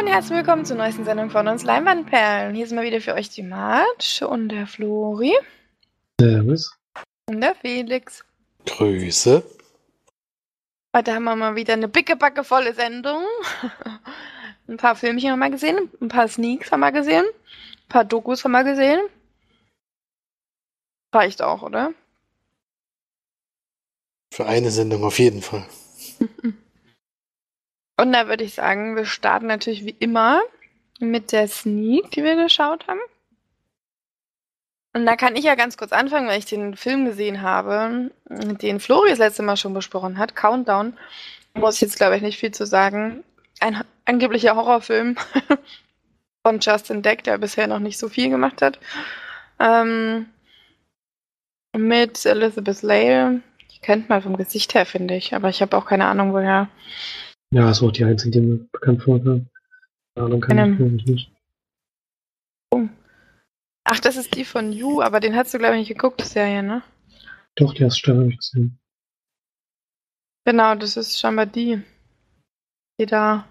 Und herzlich willkommen zur neuesten Sendung von uns Leinwandperlen. Hier sind mal wieder für euch die Marge und der Flori. Servus. Und der Felix. Grüße. Heute haben wir mal wieder eine pickebacke volle Sendung. ein paar Filmchen haben wir gesehen, ein paar Sneaks haben wir gesehen, ein paar Dokus haben wir gesehen. Reicht auch, oder? Für eine Sendung auf jeden Fall. Und da würde ich sagen, wir starten natürlich wie immer mit der Sneak, die wir geschaut haben. Und da kann ich ja ganz kurz anfangen, weil ich den Film gesehen habe, den Flori das letzte Mal schon besprochen hat, Countdown. Muss ich jetzt, glaube ich, nicht viel zu sagen. Ein angeblicher Horrorfilm von Justin Deck, der bisher noch nicht so viel gemacht hat. Ähm, mit Elizabeth Lale. Die kennt man vom Gesicht her, finde ich. Aber ich habe auch keine Ahnung, woher. Ja, das war auch die einzige, die mir bekannt vorkam. Dann kann Eine- ich nicht. Ach, das ist die von You, aber den hast du, glaube ich, nicht geguckt, die Serie, ne? Doch, die erste Staffel habe ich gesehen. Genau, das ist scheinbar die, die da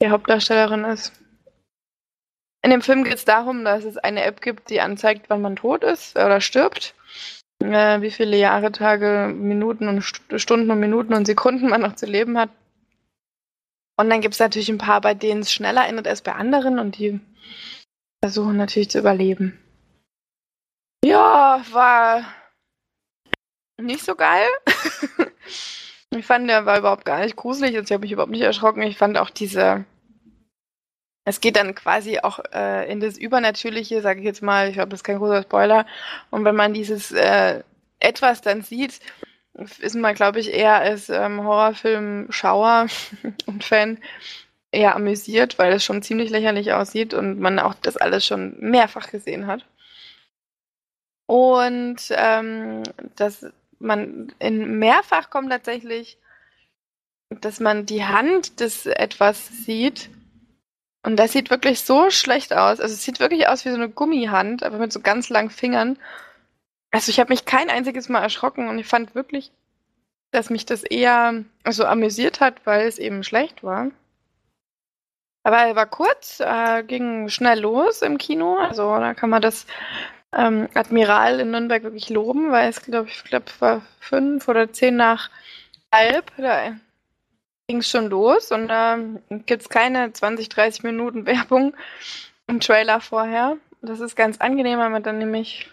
die Hauptdarstellerin ist. In dem Film geht es darum, dass es eine App gibt, die anzeigt, wann man tot ist oder stirbt. Äh, wie viele Jahre, Tage, Minuten und St Stunden und Minuten und Sekunden man noch zu leben hat. Und dann gibt es natürlich ein paar, bei denen es schneller endet als bei anderen und die versuchen natürlich zu überleben. Ja, war nicht so geil. ich fand, der war überhaupt gar nicht gruselig. Also ich habe mich überhaupt nicht erschrocken. Ich fand auch diese. Es geht dann quasi auch äh, in das Übernatürliche, sage ich jetzt mal. Ich glaube, das ist kein großer Spoiler. Und wenn man dieses äh, etwas dann sieht, ist man, glaube ich, eher als ähm, Horrorfilm-Schauer und Fan eher amüsiert, weil es schon ziemlich lächerlich aussieht und man auch das alles schon mehrfach gesehen hat. Und ähm, dass man in mehrfach kommt tatsächlich, dass man die Hand des etwas sieht. Und das sieht wirklich so schlecht aus. Also es sieht wirklich aus wie so eine Gummihand, aber mit so ganz langen Fingern. Also ich habe mich kein einziges Mal erschrocken und ich fand wirklich, dass mich das eher so amüsiert hat, weil es eben schlecht war. Aber er war kurz, äh, ging schnell los im Kino. Also da kann man das ähm, Admiral in Nürnberg wirklich loben, weil es, glaube ich, glaub, war fünf oder zehn nach halb. Da ging es schon los und da gibt es keine 20, 30 Minuten Werbung im Trailer vorher. Das ist ganz angenehm, weil man dann nämlich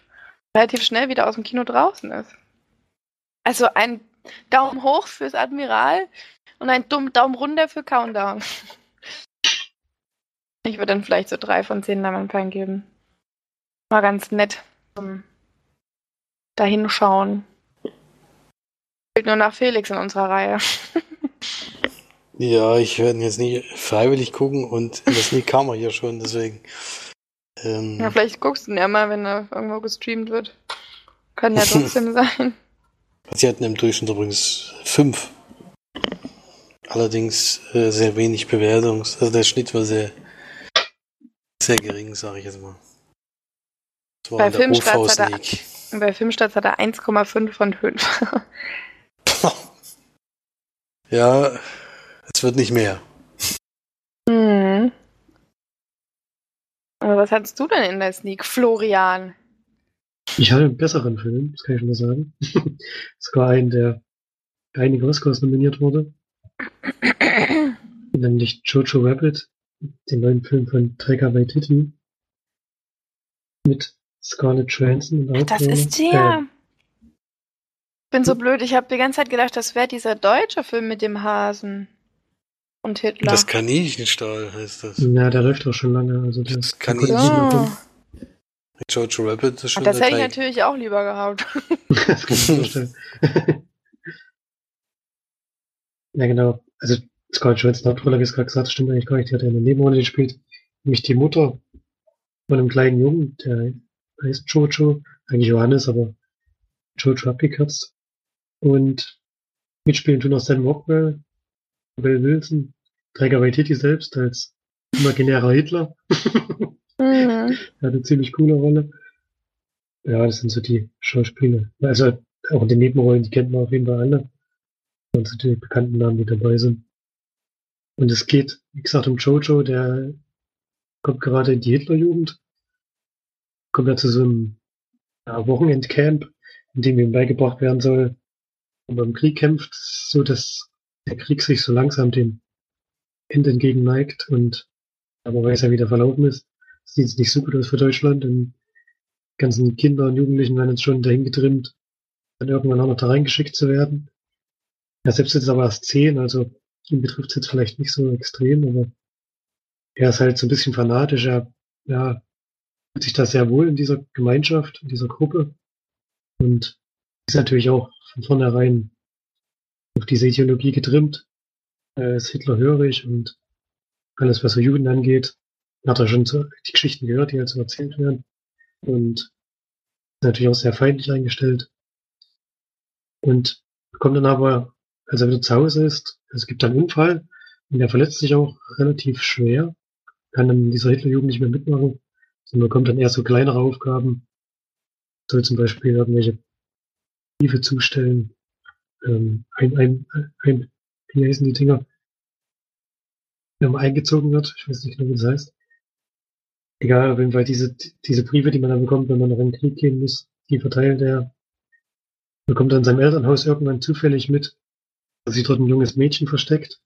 relativ schnell wieder aus dem Kino draußen ist. Also ein Daumen hoch fürs Admiral und ein dumm Daumen runter für Countdown. Ich würde dann vielleicht so drei von zehn Leinwandperlen geben. War ganz nett zum Dahinschauen. Fehlt nur nach Felix in unserer Reihe. Ja, ich werde jetzt nicht freiwillig gucken und das Sneak kam er ja schon, deswegen. Ähm, Ja, vielleicht guckst du ihn ja mal, wenn er irgendwo gestreamt wird. Kann ja trotzdem sein. Sie hatten im Durchschnitt übrigens fünf. Allerdings äh, sehr wenig Bewertung. Also der Schnitt war sehr, sehr gering, sage ich jetzt mal. Bei Filmstarts hat er- bei Filmstarts hat er 1,5 von 5. Ja, es wird nicht mehr. hm. Aber was hattest du denn in der Sneak, Florian? Ich hatte einen besseren Film, das kann ich schon mal sagen. Sogar einen, der für einige Oscars nominiert wurde. Nämlich Jojo Rabbit, den neuen Film von Taika Waititi. Mit Scarlett Johansson und Das Hauptrolle. ist der. Ich bin so blöd, ich habe die ganze Zeit gedacht, das wäre dieser deutsche Film mit dem Hasen und Hitler. Das Kaninchenstall heißt das. Ja, der läuft auch schon lange. Also Das ich kommt Ja. mehr Jojo Rabbit ist Ah, schon das der hätte ich natürlich auch lieber gehabt. das kann ich mir vorstellen. ja, genau. Also Scarlett Johansson Hauptrolle, wie es gerade gesagt hast, stimmt eigentlich gar nicht. Die hat ja eine Nebenrolle gespielt. Nämlich die Mutter von einem kleinen Jungen, der heißt Jojo. Eigentlich Johannes, aber Jojo abgekürzt. Und mitspielen tun auch Sam Rockwell, Will Wilson, Träger Waititi selbst als imaginärer Hitler. Mhm. Er hat eine ziemlich coole Rolle. Ja, das sind so die Schauspieler. Also auch in den Nebenrollen, die kennt man auf jeden Fall alle. Und so die bekannten Namen, die dabei sind. Und es geht, wie gesagt, um Jojo, der kommt gerade in die Hitlerjugend, kommt ja zu so einem ja, Wochenendcamp, in dem ihm beigebracht werden soll, und beim Krieg kämpft, so dass der Krieg sich so langsam dem Ende entgegen neigt und aber weiß ja, wie der verlaufen ist. Sieht es nicht so gut aus für Deutschland und ganzen Kinder und Jugendlichen werden jetzt schon dahin getrimmt, dann irgendwann auch noch da reingeschickt zu werden. Er selbst ist aber erst zehn, also ihn betrifft es jetzt vielleicht nicht so extrem, aber er ist halt so ein bisschen fanatisch, er ja, fühlt sich da sehr wohl in dieser Gemeinschaft, in dieser Gruppe und ist natürlich auch von vornherein auf diese Ideologie getrimmt. Er ist Hitlerhörig und alles, was so Juden angeht, hat er schon so die Geschichten gehört, die halt so erzählt werden. Und ist natürlich auch sehr feindlich eingestellt. Und kommt dann aber, als er wieder zu Hause ist, es gibt einen Unfall und er verletzt sich auch relativ schwer, kann dann dieser Hitlerjugend nicht mehr mitmachen, sondern bekommt dann eher so kleinere Aufgaben, soll zum Beispiel irgendwelche Briefe zustellen, ähm, ein, ein, ein, wie heißen die Dinger, wenn man eingezogen wird, ich weiß nicht genau, wie das heißt. Egal, auf jeden Fall diese, diese Briefe, die man dann bekommt, wenn man noch in den Krieg gehen muss, die verteilt er. Bekommt dann in seinem Elternhaus irgendwann zufällig mit, dass sich dort ein junges Mädchen versteckt.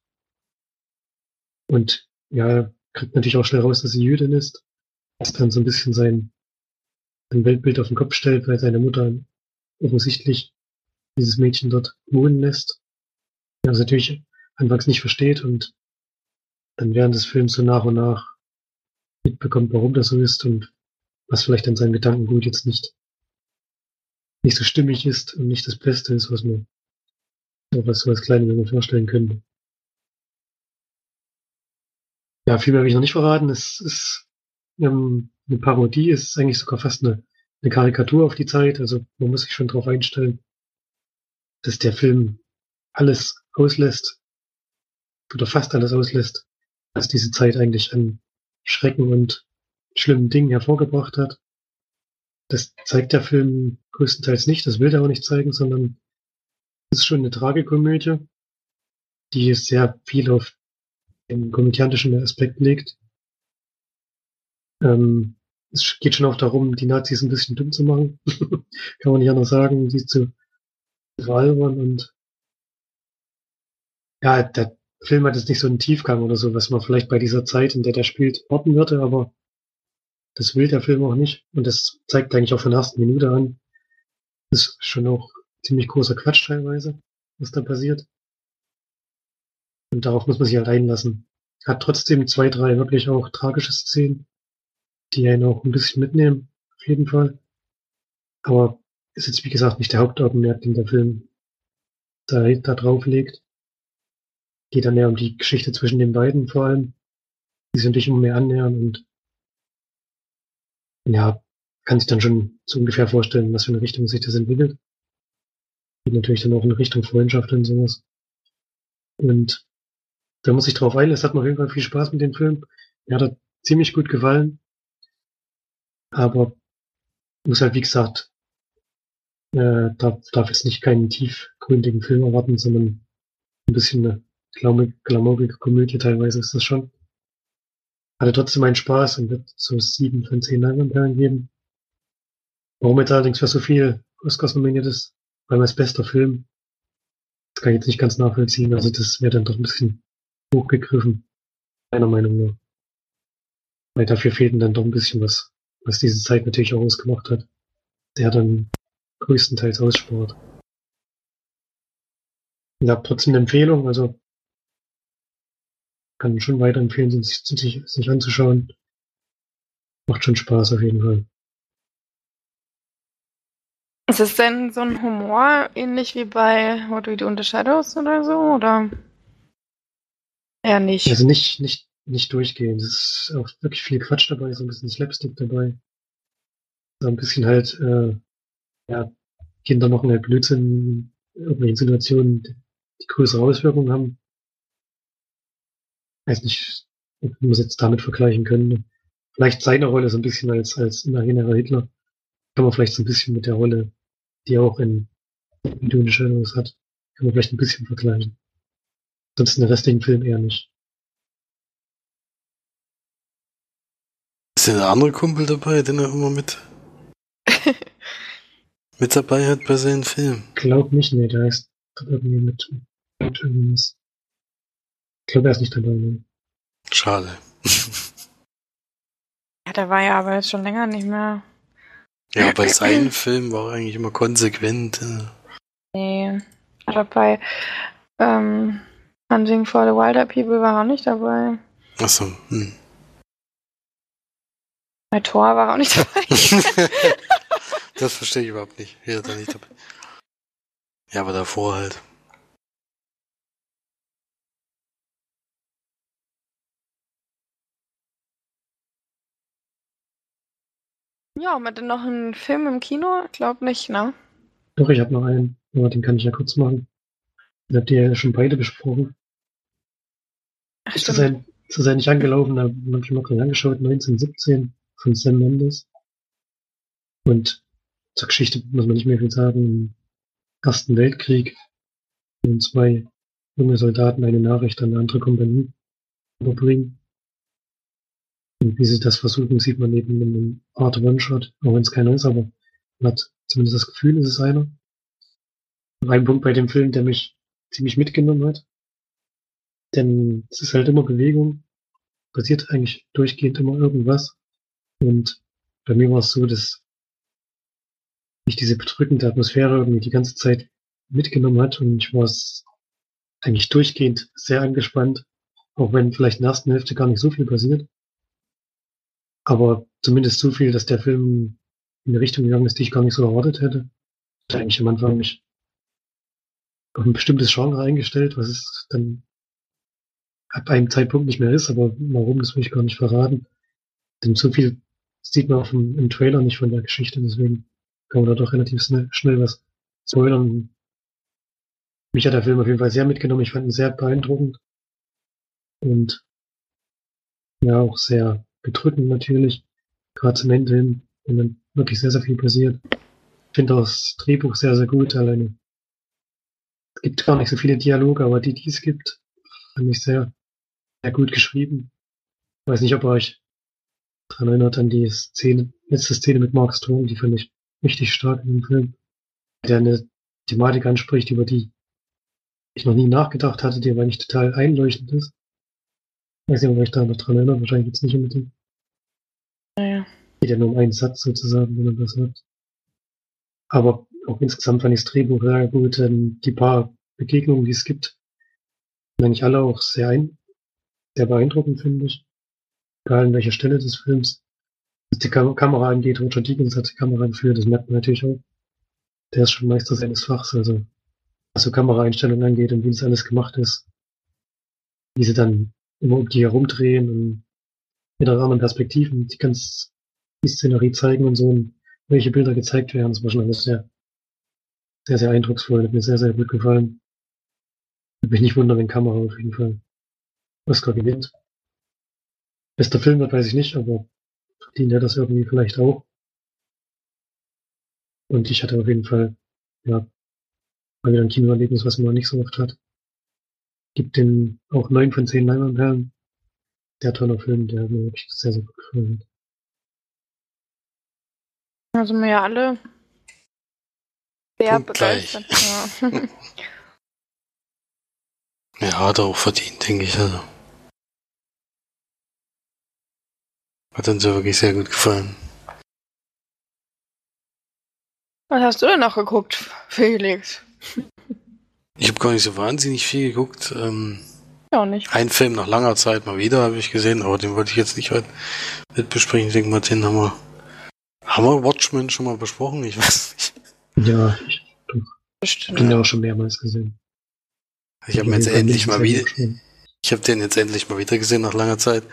Und ja, kriegt natürlich auch schnell raus, dass sie Jüdin ist. Was dann so ein bisschen sein, sein Weltbild auf den Kopf stellt, weil seine Mutter offensichtlich dieses Mädchen dort wohnen lässt. Was natürlich anfangs nicht versteht und dann während des Films so nach und nach mitbekommt, warum das so ist und was vielleicht an seinem Gedankengut jetzt nicht, nicht so stimmig ist und nicht das Beste ist, was man was so als kleiner Junge vorstellen könnte. Ja, viel mehr will ich noch nicht verraten. Es ist ähm, eine Parodie, es ist eigentlich sogar fast eine, eine Karikatur auf die Zeit. Also man muss sich schon darauf einstellen, dass der Film alles auslässt oder fast alles auslässt, was diese Zeit eigentlich an Schrecken und schlimmen Dingen hervorgebracht hat. Das zeigt der Film größtenteils nicht, das will er auch nicht zeigen, sondern es ist schon eine Tragikomödie, die sehr viel auf den komödiantischen Aspekt legt. Ähm, es geht schon auch darum, die Nazis ein bisschen dumm zu machen. Kann man nicht anders sagen, die zu veralbern und ja, der Film hat jetzt nicht so einen Tiefgang oder so, was man vielleicht bei dieser Zeit, in der der spielt, orten würde, aber das will der Film auch nicht. Und das zeigt eigentlich auch von der ersten Minute an. Das ist schon auch ziemlich großer Quatsch teilweise, was da passiert. Und darauf muss man sich halt einlassen. Hat trotzdem zwei, drei wirklich auch tragische Szenen, die einen auch ein bisschen mitnehmen, auf jeden Fall. Aber ist jetzt, wie gesagt, nicht der Hauptaugenmerk, den der Film da, da drauf legt. Geht dann ja um die Geschichte zwischen den beiden vor allem, die sich natürlich immer mehr annähern und ja, kann sich dann schon so ungefähr vorstellen, was für eine Richtung sich das entwickelt. Geht natürlich dann auch in Richtung Freundschaft und sowas. Und da muss ich drauf ein, es hat mir auf jeden Fall viel Spaß mit dem Film. Mir hat er ziemlich gut gefallen. Aber muss halt, wie gesagt, äh, darf, darf jetzt nicht keinen tiefgründigen Film erwarten, sondern ein bisschen eine glamourige Komödie teilweise ist das schon. Hatte trotzdem einen Spaß und wird so sieben von zehn Leinwandperlen geben. Warum jetzt allerdings für so viel Oscars nominiert ist, weil als bester Film, das kann ich jetzt nicht ganz nachvollziehen. Also das wäre dann doch ein bisschen hochgegriffen, meiner Meinung nach. Weil dafür fehlt dann doch ein bisschen was, was diese Zeit natürlich auch ausgemacht hat. Der dann größtenteils ausspart. Ich habe trotzdem eine Empfehlung, also kann schon weiterempfehlen, sich, sich, sich anzuschauen. Macht schon Spaß auf jeden Fall. Ist es denn so ein Humor ähnlich wie bei What We Do in the Shadows oder so? Oder eher nicht? Also nicht, nicht, nicht durchgehend. Es ist auch wirklich viel Quatsch dabei, so ein bisschen Slapstick dabei. So ein bisschen halt äh, ja, Kinder machen halt Blödsinn in irgendwelchen Situationen, die größere Auswirkungen haben weiß nicht, ob man es jetzt damit vergleichen könnte. Vielleicht seine Rolle so ein bisschen als, als imaginärer Hitler. Kann man vielleicht so ein bisschen mit der Rolle, die er auch in, in Dune Shadows hat, kann man vielleicht ein bisschen vergleichen. Sonst in den restlichen Film eher nicht. Ist denn ein anderer Kumpel dabei, den er immer mit, mit dabei hat bei seinen Filmen? Glaub nicht, nee, der heißt irgendwie mit, mit irgendwas. Ich glaube, er ist nicht dabei, nee. Schade. Ja, der war ja aber jetzt schon länger nicht mehr. Ja, bei seinen Filmen war er eigentlich immer konsequent. äh. Nee. Aber bei ähm, Hunting for the Wilder People war er auch nicht dabei. Achso, hm. Bei Thor war er auch nicht dabei. das verstehe ich überhaupt nicht. Ist er nicht dabei. Ja, aber davor halt. Ja, haben wir denn noch einen Film im Kino? Glaub nicht, ne? Doch, ich habe noch einen, aber den kann ich ja kurz machen. Den habt ihr ja schon beide besprochen. Ach, Ist sein, zu sein nicht angelaufen, da habe ich mal gerade angeschaut, 1917 von Sam Mendes. Und zur Geschichte muss man nicht mehr viel sagen. Im Ersten Weltkrieg wenn zwei junge Soldaten eine Nachricht an eine andere Kompanie überbringen. Und wie sie das versuchen, sieht man eben in einem Art One-Shot, auch wenn es keiner ist, aber man hat zumindest das Gefühl, es ist einer. Ein Punkt bei dem Film, der mich ziemlich mitgenommen hat. Denn es ist halt immer Bewegung, passiert eigentlich durchgehend immer irgendwas. Und bei mir war es so, dass mich diese bedrückende Atmosphäre irgendwie die ganze Zeit mitgenommen hat und ich war es eigentlich durchgehend sehr angespannt, auch wenn vielleicht in der ersten Hälfte gar nicht so viel passiert. Aber zumindest so viel, dass der Film in eine Richtung gegangen ist, die ich gar nicht so erwartet hätte. Ich hatte eigentlich am Anfang mich auf ein bestimmtes Genre eingestellt, was es dann ab einem Zeitpunkt nicht mehr ist, aber warum, das will ich gar nicht verraten. Denn so viel sieht man auf dem, im Trailer nicht von der Geschichte, deswegen kann man da doch relativ schnell, schnell was spoilern. Mich hat der Film auf jeden Fall sehr mitgenommen, ich fand ihn sehr beeindruckend und ja, auch sehr bedrückend natürlich, gerade zum Ende hin, wenn dann wirklich sehr, sehr viel passiert. Ich finde das Drehbuch sehr, sehr gut, alleine. Es gibt gar nicht so viele Dialoge, aber die, die es gibt, fand ich sehr, sehr gut geschrieben. Ich weiß nicht, ob euch daran erinnert an die Szene, letzte Szene mit Mark Strong, die fand ich richtig stark in dem Film. Der eine Thematik anspricht, über die ich noch nie nachgedacht hatte, die aber eigentlich total einleuchtend ist. Ich weiß nicht, ob euch da noch dran erinnert, wahrscheinlich jetzt nicht unbedingt. Naja. Geht ja nur um einen Satz sozusagen, wenn man das sagt. Aber auch insgesamt fand ich das Drehbuch sehr gut, denn die paar Begegnungen, die es gibt, sind eigentlich alle auch sehr, ein, sehr beeindruckend, finde ich. Egal an welcher Stelle des Films. Was die Kam Kamera angeht, Roger Deakins hat die Kamera geführt, das merkt man natürlich auch. Der ist schon Meister seines Fachs, also was so Kameraeinstellungen angeht und wie das alles gemacht ist. Wie sie dann immer um die herumdrehen und mit anderen Perspektiven die ganz die Szenerie zeigen und so und welche Bilder gezeigt werden. War schon alles sehr, sehr, sehr eindrucksvoll. Hat mir sehr, sehr gut gefallen. Würde mich nicht wundern, wenn Kamera auf jeden Fall Oscar gewinnt. Bester Film wird, weiß ich nicht, aber verdient er das irgendwie vielleicht auch. Und ich hatte auf jeden Fall, ja, mal wieder ein Kinoerlebnis, was man nicht so oft hat. Gibt den auch neun von zehn Leinwandperlen. Sehr toller Film, der mir wirklich sehr, sehr gut gefallen hat. Da sind wir ja alle sehr begeistert. Ja. Ja, hat er auch verdient, denke ich. Also. Hat uns ja wirklich sehr gut gefallen. Was hast du denn noch geguckt, Felix? Ich habe gar nicht so wahnsinnig viel geguckt. Ähm, Ja, auch nicht. ein Film nach langer Zeit mal wieder habe ich gesehen, aber den wollte ich jetzt nicht heute mit besprechen. Ich denke mal, den haben wir. Haben wir Watchmen schon mal besprochen? Ich weiß nicht. Ja, ich Bestimmt. bin ja auch schon mehrmals gesehen. Ich habe ihn jetzt endlich mal wieder. Ich habe den jetzt endlich mal wieder gesehen nach langer Zeit.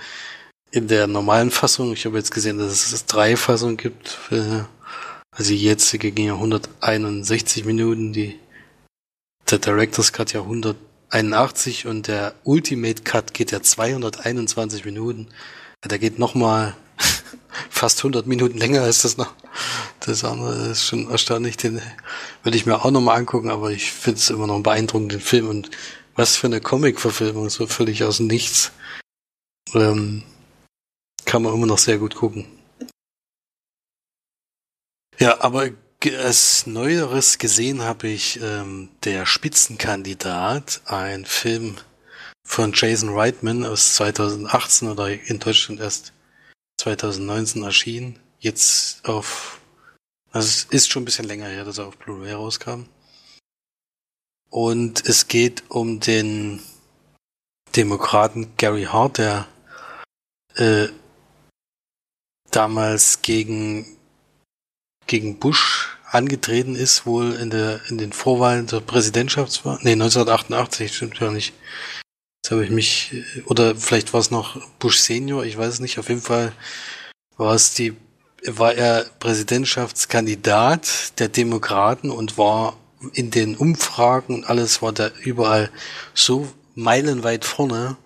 In der normalen Fassung. Ich habe jetzt gesehen, dass es drei Fassungen gibt. Für, also die jetzige ging ja 161 Minuten, die der Director's Cut ja 181 und der Ultimate Cut geht ja 221 Minuten. Der geht nochmal fast 100 Minuten länger als das noch. Das andere ist schon erstaunlich. Den würde ich mir auch nochmal angucken, aber ich finde es immer noch einen beeindruckenden Film und was für eine Comic-Verfilmung, so völlig aus Nichts. Ähm, kann man immer noch sehr gut gucken. Ja, aber als Neueres gesehen habe ich ähm, Der Spitzenkandidat, ein Film von Jason Reitman aus 2018 oder in Deutschland erst 2019 erschienen. Jetzt auf, also es ist schon ein bisschen länger her, dass er auf Blu-ray rauskam. Und es geht um den Demokraten Gary Hart, der äh, damals gegen gegen Bush angetreten ist, wohl in der in den Vorwahlen der Präsidentschaftswahl. Nee, 1988, stimmt ja nicht. Jetzt habe ich mich, oder vielleicht war es noch Bush Senior, ich weiß es nicht. Auf jeden Fall war es die, war er Präsidentschaftskandidat der Demokraten und war in den Umfragen und alles war da überall so meilenweit vorne,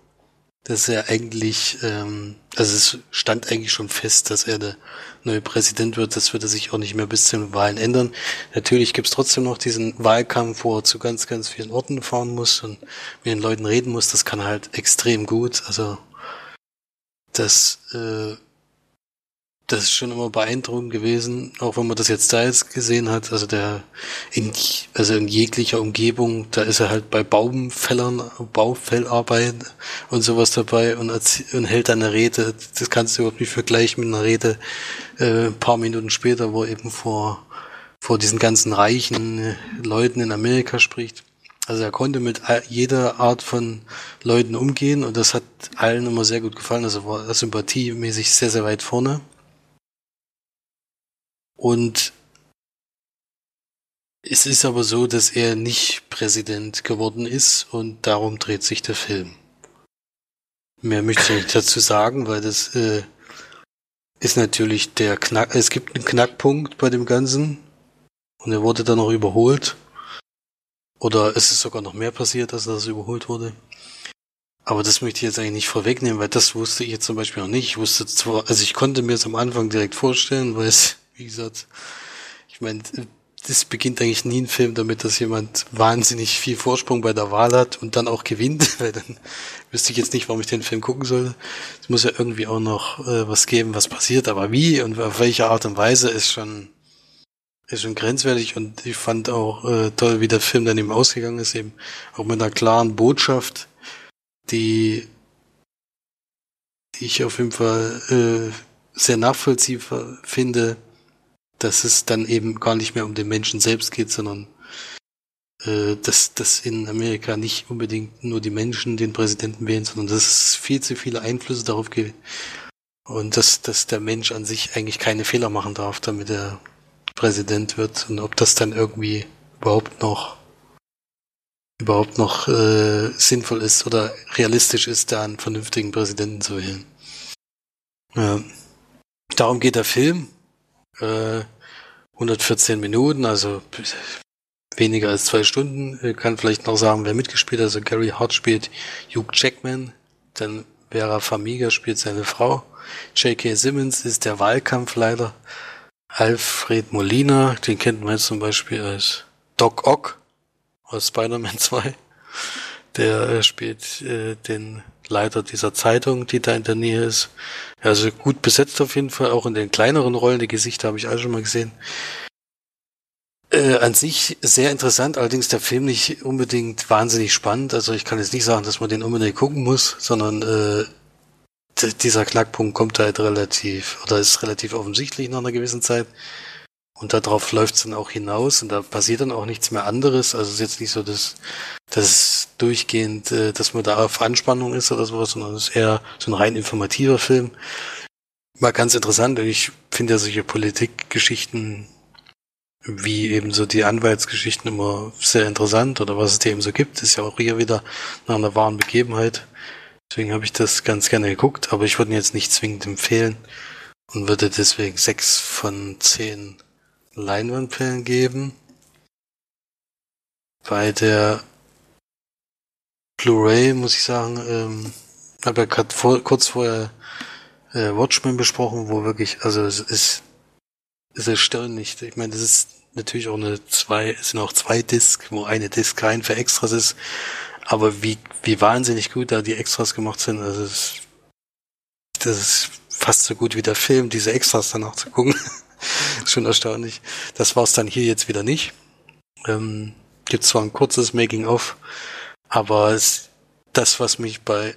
dass er eigentlich, ähm, also es stand eigentlich schon fest, dass er der neue Präsident wird. Das würde sich auch nicht mehr bis zu den Wahlen ändern. Natürlich gibt's trotzdem noch diesen Wahlkampf, wo er zu ganz, ganz vielen Orten fahren muss und mit den Leuten reden muss. Das kann halt extrem gut. Also das äh, das ist schon immer beeindruckend gewesen, auch wenn man das jetzt da jetzt gesehen hat. Also der in, also in jeglicher Umgebung, da ist er halt bei Baumfällern, Baufellarbeit und sowas dabei und, und hält dann eine Rede. Das kannst du überhaupt nicht vergleichen mit einer Rede äh, ein paar Minuten später, wo er eben vor vor diesen ganzen reichen äh, Leuten in Amerika spricht. Also er konnte mit jeder Art von Leuten umgehen und das hat allen immer sehr gut gefallen. Also war sympathiemäßig sehr, sehr weit vorne. Und es ist aber so, dass er nicht Präsident geworden ist und darum dreht sich der Film. Mehr möchte ich nicht dazu sagen, weil das äh, ist natürlich der Knack. Es gibt einen Knackpunkt bei dem Ganzen und er wurde dann noch überholt. Oder es ist sogar noch mehr passiert, als das überholt wurde. Aber das möchte ich jetzt eigentlich nicht vorwegnehmen, weil das wusste ich jetzt zum Beispiel noch nicht. Ich wusste zwar, also ich konnte mir es am Anfang direkt vorstellen, weil es wie gesagt, ich meine, das beginnt eigentlich nie ein Film damit, dass jemand wahnsinnig viel Vorsprung bei der Wahl hat und dann auch gewinnt, weil dann wüsste ich jetzt nicht, warum ich den Film gucken soll. Es muss ja irgendwie auch noch äh, was geben, was passiert, aber wie und auf welche Art und Weise ist schon ist schon grenzwertig und ich fand auch äh, toll, wie der Film dann eben ausgegangen ist, eben auch mit einer klaren Botschaft, die, die ich auf jeden Fall äh, sehr nachvollziehbar finde, dass es dann eben gar nicht mehr um den Menschen selbst geht, sondern äh, dass, dass in Amerika nicht unbedingt nur die Menschen den Präsidenten wählen, sondern dass es viel zu viele Einflüsse darauf gibt und dass, dass der Mensch an sich eigentlich keine Fehler machen darf, damit er Präsident wird und ob das dann irgendwie überhaupt noch überhaupt noch äh, sinnvoll ist oder realistisch ist, da einen vernünftigen Präsidenten zu wählen. Ja. Darum geht der Film. Äh, 114 Minuten, also weniger als zwei Stunden. Ich kann vielleicht noch sagen, wer mitgespielt hat. Also Gary Hart spielt Hugh Jackman, dann Vera Famiga spielt seine Frau. J.K. Simmons ist der Wahlkampfleiter. Alfred Molina, den kennt man jetzt zum Beispiel als Doc Ock aus Spider-Man 2. Der äh, spielt äh, den Leiter dieser Zeitung, die da in der Nähe ist. Also gut besetzt auf jeden Fall, auch in den kleineren Rollen. Die Gesichter habe ich alle schon mal gesehen. Äh, an sich sehr interessant, allerdings der Film nicht unbedingt wahnsinnig spannend. Also ich kann jetzt nicht sagen, dass man den unbedingt gucken muss, sondern äh, dieser Knackpunkt kommt halt relativ, oder ist relativ offensichtlich nach einer gewissen Zeit. Und darauf läuft es dann auch hinaus und da passiert dann auch nichts mehr anderes. Also es ist jetzt nicht so, dass das durchgehend, äh, dass man da auf Anspannung ist oder sowas, sondern es ist eher so ein rein informativer Film. War ganz interessant und ich finde ja solche Politikgeschichten wie eben so die Anwaltsgeschichten immer sehr interessant oder was es da eben so gibt, ist ja auch hier wieder nach einer wahren Begebenheit. Deswegen habe ich das ganz gerne geguckt, aber ich würde ihn jetzt nicht zwingend empfehlen und würde deswegen sechs von zehn Leinwandperlen geben. Bei der Blu-ray muss ich sagen, ähm, habe ja gerade vor, kurz vorher äh, Watchmen besprochen, wo wirklich, also es ist, ist erstaunlich. Ich meine, das ist natürlich auch eine zwei, es sind auch zwei Discs, wo eine Disc rein für Extras ist, aber wie, wie wahnsinnig gut da die Extras gemacht sind, also es, das ist fast so gut wie der Film, diese Extras danach zu gucken. Schon erstaunlich. Das war es dann hier jetzt wieder nicht. Ähm, gibt zwar ein kurzes Making-of, aber es, das, was mich bei,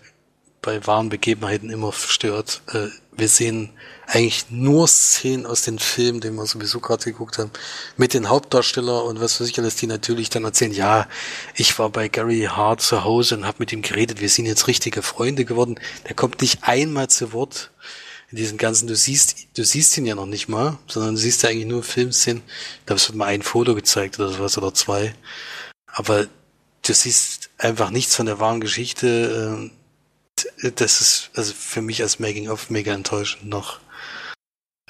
bei wahren Begebenheiten immer stört, äh, wir sehen eigentlich nur Szenen aus den Filmen, den wir sowieso gerade geguckt haben, mit den Hauptdarsteller und was weiß ich alles, die natürlich dann erzählen, ja, ich war bei Gary Hart zu Hause und habe mit ihm geredet, wir sind jetzt richtige Freunde geworden. Der kommt nicht einmal zu Wort in diesen ganzen, du siehst, du siehst ihn ja noch nicht mal, sondern du siehst ja eigentlich nur Filmszenen. Da wird mal ein Foto gezeigt oder sowas oder zwei. Aber du siehst einfach nichts von der wahren Geschichte. Ähm, das ist also für mich als Making-of mega enttäuschend noch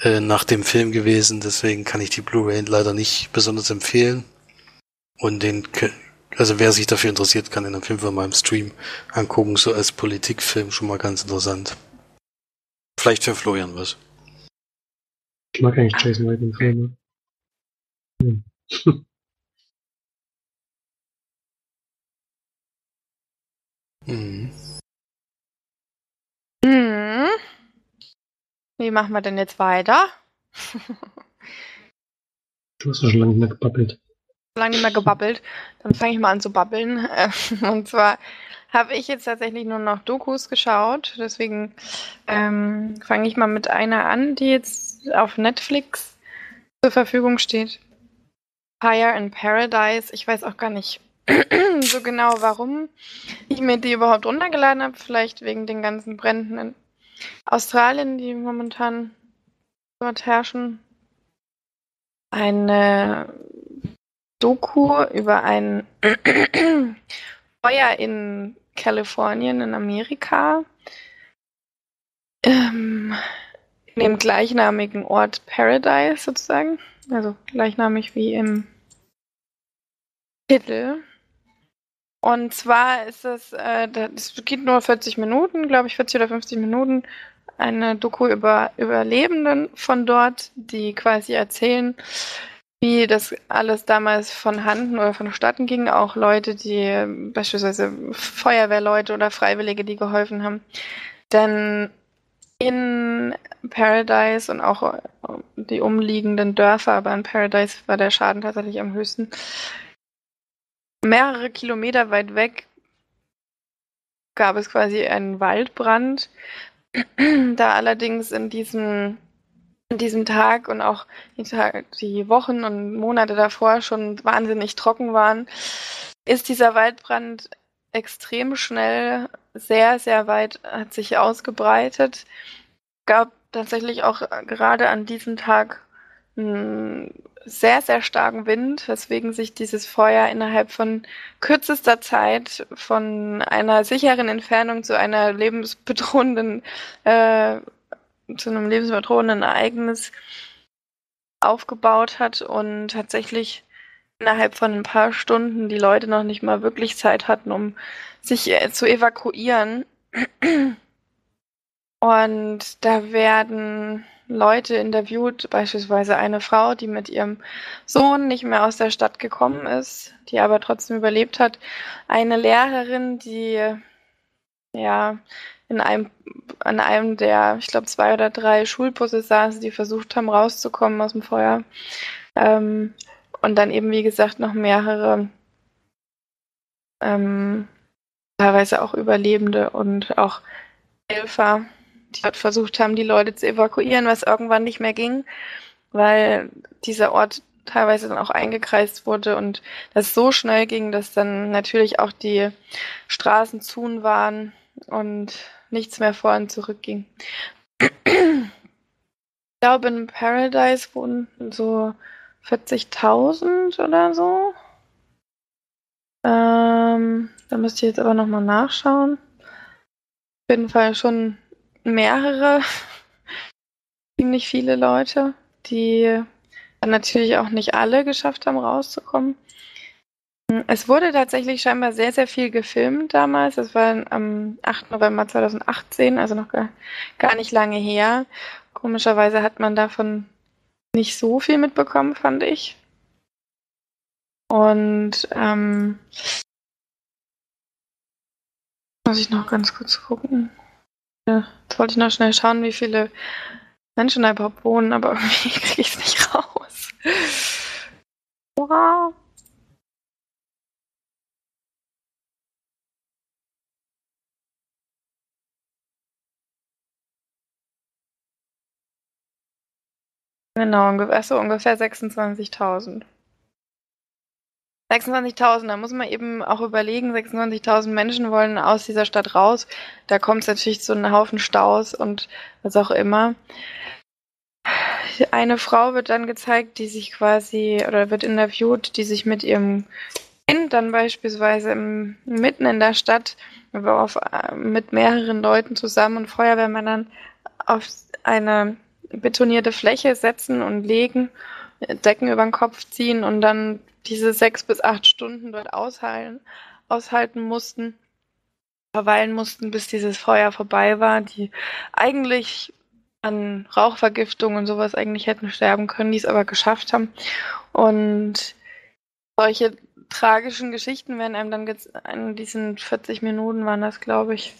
äh, nach dem Film gewesen. Deswegen kann ich die Blu-ray leider nicht besonders empfehlen. Und den, also wer sich dafür interessiert, kann den auf jeden Fall mal im Stream angucken. So als Politikfilm schon mal ganz interessant. Vielleicht für Florian was. Ich mag eigentlich Jason White in Filme. Hm. mhm. Hm. Wie machen wir denn jetzt weiter? du hast ja schon lange nicht mehr gebabbelt. Lange nicht mehr gebabbelt. Dann fange ich mal an zu babbeln. Und zwar habe ich jetzt tatsächlich nur noch Dokus geschaut. Deswegen ähm, fange ich mal mit einer an, die jetzt auf Netflix zur Verfügung steht. Fire in Paradise. Ich weiß auch gar nicht so genau, warum ich mir die überhaupt runtergeladen habe. Vielleicht wegen den ganzen Bränden in Australien, die momentan dort herrschen. Eine Doku über ein Feuer in Kalifornien in Amerika. Ähm, in dem gleichnamigen Ort Paradise sozusagen. Also gleichnamig wie im Titel. Und zwar ist es, äh, das geht nur 40 Minuten, glaube ich, 40 oder 50 Minuten. Eine Doku über Überlebenden von dort, die quasi erzählen, wie das alles damals von Handen oder vonstatten ging. Auch Leute, die beispielsweise Feuerwehrleute oder Freiwillige, die geholfen haben. Denn in Paradise und auch die umliegenden Dörfer, aber in Paradise war der Schaden tatsächlich am höchsten. Mehrere Kilometer weit weg gab es quasi einen Waldbrand. da allerdings in diesem an diesem Tag und auch die, Tag, die Wochen und Monate davor schon wahnsinnig trocken waren, ist dieser Waldbrand extrem schnell, sehr, sehr weit hat sich ausgebreitet. Gab tatsächlich auch gerade an diesem Tag einen sehr, sehr starken Wind, weswegen sich dieses Feuer innerhalb von kürzester Zeit von einer sicheren Entfernung zu einer lebensbedrohenden äh, zu einem lebensbedrohenden Ereignis aufgebaut hat und tatsächlich innerhalb von ein paar Stunden die Leute noch nicht mal wirklich Zeit hatten, um sich äh, zu evakuieren. Und da werden Leute interviewt, beispielsweise eine Frau, die mit ihrem Sohn nicht mehr aus der Stadt gekommen ist, die aber trotzdem überlebt hat. Eine Lehrerin, die ja in einem, an einem der, ich glaube, zwei oder drei Schulbusse saßen, die versucht haben, rauszukommen aus dem Feuer. Ähm, und dann eben, wie gesagt, noch mehrere, ähm, teilweise auch Überlebende und auch Helfer, die dort versucht haben, die Leute zu evakuieren, was irgendwann nicht mehr ging, weil dieser Ort teilweise dann auch eingekreist wurde und das so schnell ging, dass dann natürlich auch die Straßen zu waren und nichts mehr vor und zurück ging. Ich glaube, in Paradise wohnen so 40.000 oder so. Ähm, da müsste ich jetzt aber nochmal nachschauen. Auf jeden Fall schon mehrere, ziemlich viele Leute, die dann natürlich auch nicht alle geschafft haben, rauszukommen. Es wurde tatsächlich scheinbar sehr, sehr viel gefilmt damals. Das war am 8. November 2018, also noch gar, gar nicht lange her. Komischerweise hat man davon nicht so viel mitbekommen, fand ich. Und ähm, muss ich noch ganz kurz gucken. Ja, jetzt wollte ich noch schnell schauen, wie viele Menschen da überhaupt wohnen, aber irgendwie kriege ich es nicht raus. Wow. Genau, ungefähr, so ungefähr 26.000. 26.000, da muss man eben auch überlegen, 26.000 Menschen wollen aus dieser Stadt raus. Da kommt es natürlich zu einem Haufen Staus und was auch immer. Eine Frau wird dann gezeigt, die sich quasi, oder wird interviewt, die sich mit ihrem Kind dann beispielsweise im, mitten in der Stadt auf, mit mehreren Leuten zusammen und Feuerwehrmännern auf eine betonierte Fläche setzen und legen, Decken über den Kopf ziehen und dann diese sechs bis acht Stunden dort aushalten, aushalten mussten, verweilen mussten, bis dieses Feuer vorbei war, die eigentlich an Rauchvergiftung und sowas eigentlich hätten sterben können, die es aber geschafft haben. Und solche tragischen Geschichten werden einem dann in diesen 40 Minuten waren das, glaube ich,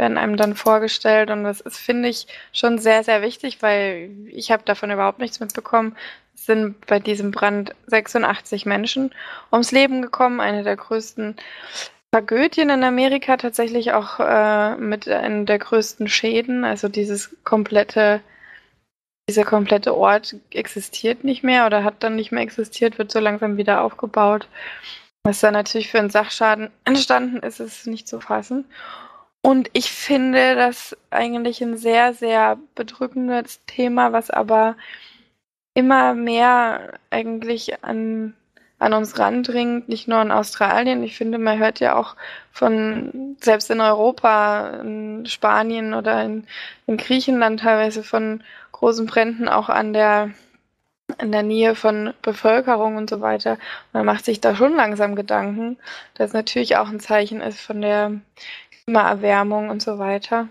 werden einem dann vorgestellt und das ist, finde ich, schon sehr, sehr wichtig, weil ich habe davon überhaupt nichts mitbekommen. Es sind bei diesem Brand 86 Menschen ums Leben gekommen, eine der größten Tragödien in Amerika, tatsächlich auch äh, mit einer der größten Schäden. Also dieses komplette, dieser komplette Ort existiert nicht mehr oder hat dann nicht mehr existiert, wird so langsam wieder aufgebaut. Was da natürlich für einen Sachschaden entstanden ist, ist nicht zu fassen. Und ich finde das eigentlich ein sehr, sehr bedrückendes Thema, was aber immer mehr eigentlich an, an uns randringt, nicht nur in Australien. Ich finde, man hört ja auch von, selbst in Europa, in Spanien oder in, in Griechenland teilweise von großen Bränden auch an der in der Nähe von Bevölkerung und so weiter. Man macht sich da schon langsam Gedanken, das natürlich auch ein Zeichen ist von der Klimaerwärmung und so weiter.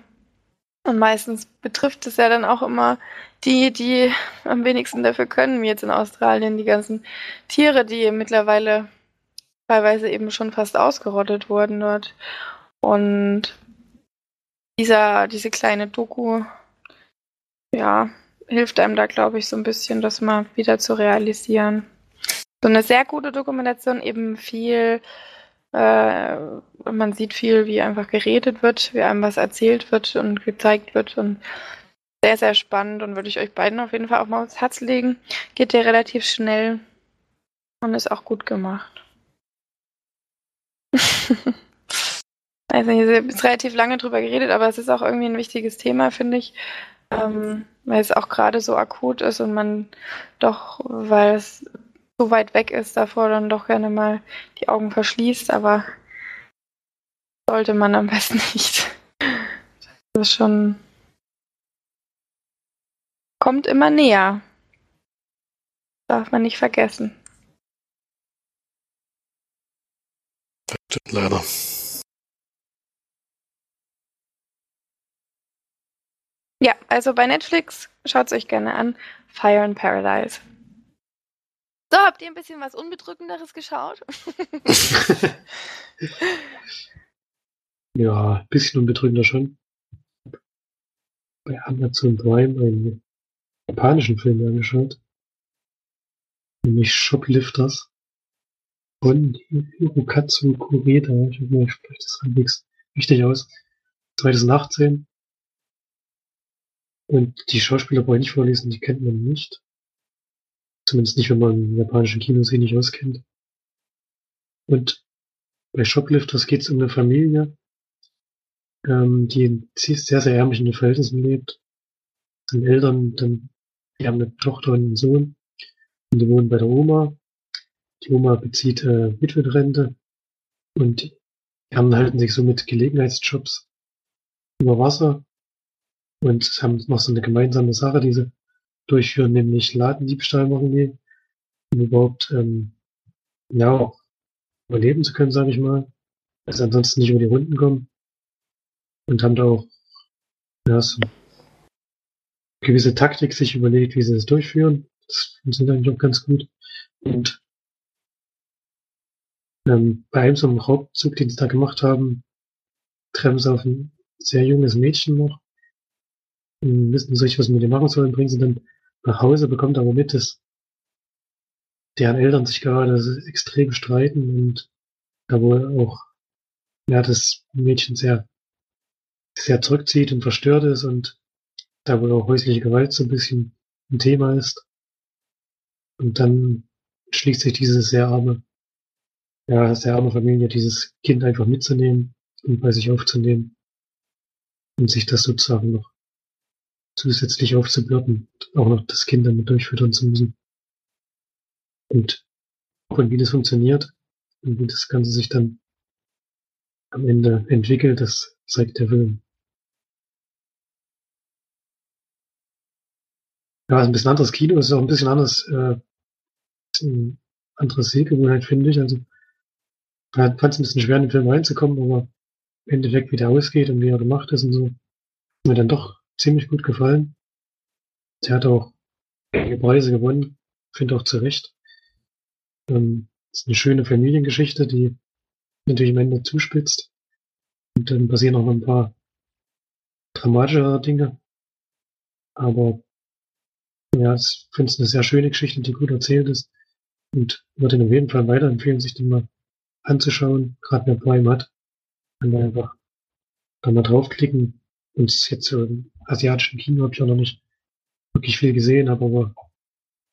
Und meistens betrifft es ja dann auch immer die, die am wenigsten dafür können, wie jetzt in Australien die ganzen Tiere, die mittlerweile teilweise eben schon fast ausgerottet wurden dort. Und dieser, diese kleine Doku, ja, hilft einem da, glaube ich, so ein bisschen, das mal wieder zu realisieren. So eine sehr gute Dokumentation, eben viel äh, man sieht viel, wie einfach geredet wird, wie einem was erzählt wird und gezeigt wird und sehr, sehr spannend und würde ich euch beiden auf jeden Fall auch mal aufs Herz legen. Geht ja relativ schnell und ist auch gut gemacht. also hier ist relativ lange drüber geredet, aber es ist auch irgendwie ein wichtiges Thema, finde ich. Ähm, weil es auch gerade so akut ist und man doch, weil es so weit weg ist, davor dann doch gerne mal die Augen verschließt, aber sollte man am besten nicht. Das ist schon. kommt immer näher. Darf man nicht vergessen. Das stimmt leider. Ja, also bei Netflix schaut es euch gerne an. Fire in Paradise. So, habt ihr ein bisschen was Unbedrückenderes geschaut? ja, ein bisschen unbedrückender schon. Bei Amazon Prime einen japanischen Film angeschaut. Nämlich Shoplifters von Hirokatsu Kureda. Ich hoffe, ich spreche das halbwegs richtig aus. 2018. Und die Schauspieler brauche ich vorlesen, die kennt man nicht. Zumindest nicht, wenn man im japanischen Kino sich nicht auskennt. Und bei Shoplifters geht es um eine Familie, ähm, die in sehr, sehr ärmlichen Verhältnissen lebt. Sind Eltern, dann, die haben eine Tochter und einen Sohn. Und die wohnen bei der Oma. Die Oma bezieht äh, Witwenrente. Und die haben, halten sich so mit Gelegenheitsjobs über Wasser. Und haben noch so eine gemeinsame Sache, die sie durchführen, nämlich Ladendiebstahl machen die, um überhaupt ähm, ja auch überleben zu können, sage ich mal. Also ansonsten nicht über die Runden kommen. Und haben da auch ja, so gewisse Taktik sich überlegt, wie sie das durchführen. Das funktioniert eigentlich auch ganz gut. Und ähm, bei einem so einem Raubzug, den sie da gemacht haben, treffen sie auf einen sehr junges Mädchen noch. Und wissen nicht, was mit ihr machen sollen, bringen sie dann nach Hause, bekommt aber mit, dass deren Eltern sich gerade extrem streiten und da wohl auch ja, das Mädchen sehr, sehr zurückzieht und verstört ist und da wohl auch häusliche Gewalt so ein bisschen ein Thema ist. Und dann schließt sich diese sehr arme, ja, sehr arme Familie, dieses Kind einfach mitzunehmen und bei sich aufzunehmen und sich das sozusagen noch zusätzlich aufzublocken, auch noch das Kind damit durchfüttern zu müssen. Und, und wie das funktioniert und wie das Ganze sich dann am Ende entwickelt, das zeigt der Film. Ja, ist ein bisschen anderes Kino, ist auch ein bisschen anders, äh, ein anderes Sehgewohnheit, finde ich. Also, fand es ein bisschen schwer, in den Film reinzukommen, aber im Endeffekt, wie der ausgeht und wie er gemacht ist und so, mir dann doch ziemlich gut gefallen. Der hat auch einige Preise gewonnen, finde auch zu Recht. Ähm, ist eine schöne Familiengeschichte, die natürlich am Ende zuspitzt. Und dann passieren auch noch ein paar dramatischere Dinge. Aber ja, ich finde es eine sehr schöne Geschichte, die gut erzählt ist. Und würde ihn auf jeden Fall weiterempfehlen, sich den mal anzuschauen, gerade wer Prime hat. Kann man einfach da mal draufklicken. Und es jetzt so asiatischen Kino habe ich auch noch nicht wirklich viel gesehen, habe aber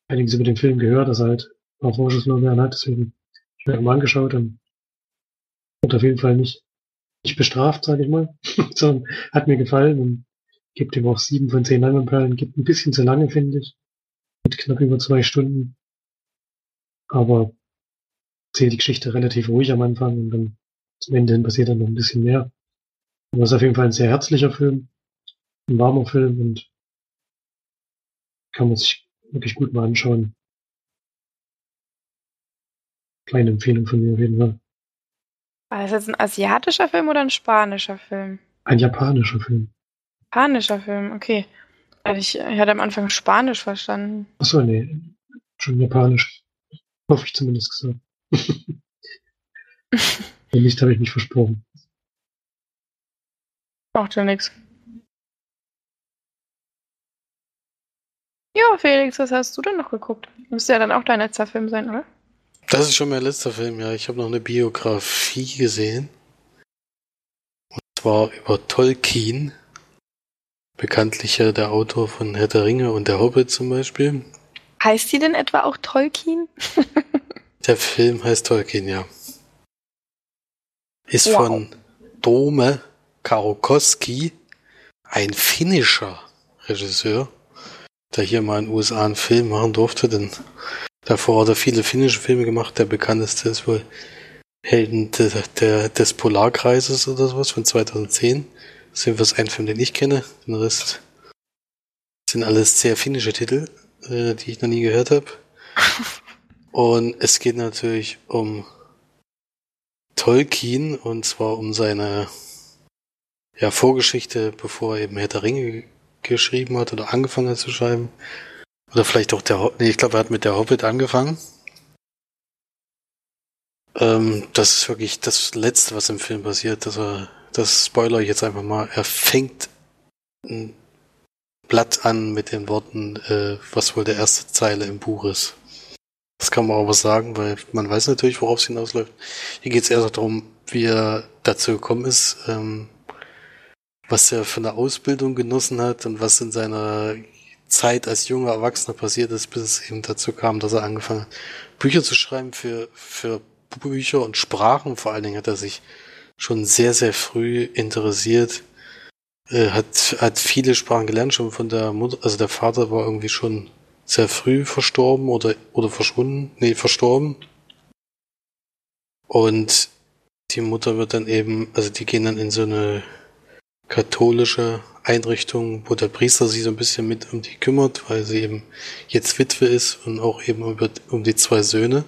einiges über den Film gehört, dass er halt auch Vorschusslorbeeren hat, deswegen ich mir mal angeschaut und wird auf jeden Fall nicht, nicht bestraft, sage ich mal, sondern hat mir gefallen und gibt ihm auch sieben von zehn Leinwandperlen, gibt ein bisschen zu lange, finde ich, mit knapp über zwei Stunden, aber erzählt die Geschichte relativ ruhig am Anfang und dann zum Ende hin passiert dann noch ein bisschen mehr. Aber es ist auf jeden Fall ein sehr herzlicher Film, ein warmer Film und kann man sich wirklich gut mal anschauen. Kleine Empfehlung von mir auf jeden Fall. War das jetzt ein asiatischer Film oder ein spanischer Film? Ein japanischer Film. Japanischer Film, okay. Also ich, ich hatte am Anfang Spanisch verstanden. Achso, nee. Schon japanisch. Hoffe ich zumindest gesagt. Wenn nicht, habe ich mich versprochen. Macht ja nichts. Ja, Felix, was hast du denn noch geguckt? Müsste ja dann auch dein letzter Film sein, oder? Das ist schon mein letzter Film, ja. Ich habe noch eine Biografie gesehen. Und zwar über Tolkien. Bekanntlich ja der Autor von Herr der Ringe und der Hobbit zum Beispiel. Heißt die denn etwa auch Tolkien? der Film heißt Tolkien, ja. Ist Wow. von Dome Karokowski, ein finnischer Regisseur, der hier mal in den USA einen Film machen durfte, denn davor hat er viele finnische Filme gemacht. Der bekannteste ist wohl Helden de, der, des Polarkreises oder sowas von 2010. Das ist jedenfalls ein Film, den ich kenne. Den Rest sind alles sehr finnische Titel, äh, die ich noch nie gehört habe. Und es geht natürlich um Tolkien und zwar um seine ja, Vorgeschichte, bevor er eben Herr der Ringe geschrieben hat oder angefangen hat zu schreiben. Oder vielleicht auch der, Ho- nee, ich glaube, er hat mit der Hobbit angefangen. Ähm, das ist wirklich das Letzte, was im Film passiert. Dass er, das spoiler ich jetzt einfach mal. Er fängt ein Blatt an mit den Worten, äh, was wohl der erste Zeile im Buch ist. Das kann man aber sagen, weil man weiß natürlich, worauf es hinausläuft. Hier geht es eher darum, wie er dazu gekommen ist, ähm, was er für eine Ausbildung genossen hat und was in seiner Zeit als junger Erwachsener passiert ist, bis es eben dazu kam, dass er angefangen hat, Bücher zu schreiben für, für Bücher und Sprachen. Vor allen Dingen hat er sich schon sehr, sehr früh interessiert, äh, hat, hat viele Sprachen gelernt, schon von der Mutter, also der Vater war irgendwie schon sehr früh verstorben oder, oder verschwunden, nee, verstorben. Und die Mutter wird dann eben, also die gehen dann in so eine katholische Einrichtung, wo der Priester sich so ein bisschen mit um die kümmert, weil sie eben jetzt Witwe ist und auch eben um die zwei Söhne.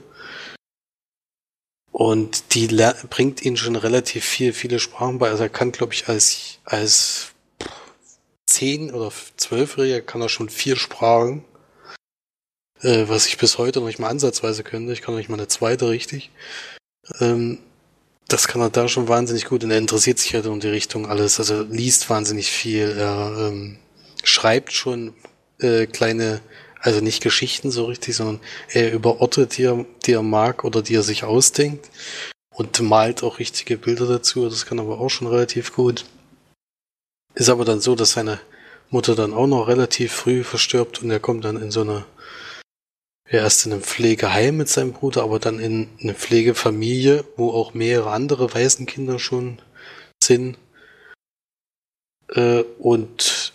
Und die bringt ihn schon relativ viel, viele Sprachen bei. Also er kann, glaube ich, als, als zehn oder zwölfjähriger kann er schon vier Sprachen. Äh, was ich bis heute noch nicht mal ansatzweise könnte. Ich kann noch nicht mal eine zweite richtig. Ähm, das kann er da schon wahnsinnig gut und er interessiert sich halt um die Richtung alles. Also liest wahnsinnig viel. Er ähm, schreibt schon äh, kleine, also nicht Geschichten so richtig, sondern er über Orte, die er, die er mag oder die er sich ausdenkt und malt auch richtige Bilder dazu. Das kann aber auch schon relativ gut. Ist aber dann so, dass seine Mutter dann auch noch relativ früh verstirbt und er kommt dann in so eine er erst in einem Pflegeheim mit seinem Bruder, aber dann in eine Pflegefamilie, wo auch mehrere andere Waisenkinder schon sind. Äh, und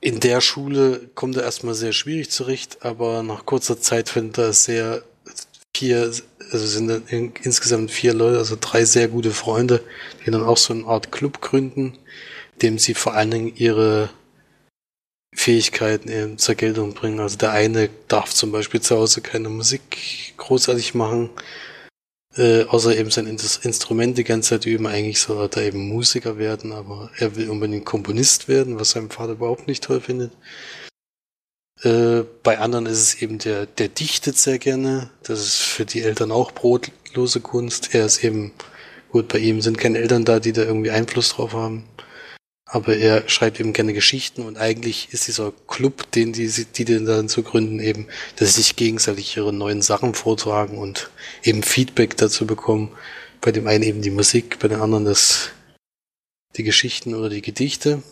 in der Schule kommt er erstmal sehr schwierig zurecht, aber nach kurzer Zeit findet er sehr vier, also sind dann insgesamt vier Leute, also drei sehr gute Freunde, die dann auch so eine Art Club gründen, dem sie vor allen Dingen ihre Fähigkeiten eben zur Geltung bringen. Also der eine darf zum Beispiel zu Hause keine Musik großartig machen, äh, außer eben sein Instrument die ganze Zeit üben. Eigentlich soll er da eben Musiker werden, aber er will unbedingt Komponist werden, was sein Vater überhaupt nicht toll findet. Äh, bei anderen ist es eben der, der dichtet sehr gerne. Das ist für die Eltern auch brotlose Kunst. Er ist eben, gut, bei ihm sind keine Eltern da, die da irgendwie Einfluss drauf haben. Aber er schreibt eben gerne Geschichten und eigentlich ist dieser Club, den die, die den dann zu gründen, eben, dass sie sich gegenseitig ihre neuen Sachen vortragen und eben Feedback dazu bekommen. Bei dem einen eben die Musik, bei dem anderen das, die Geschichten oder die Gedichte.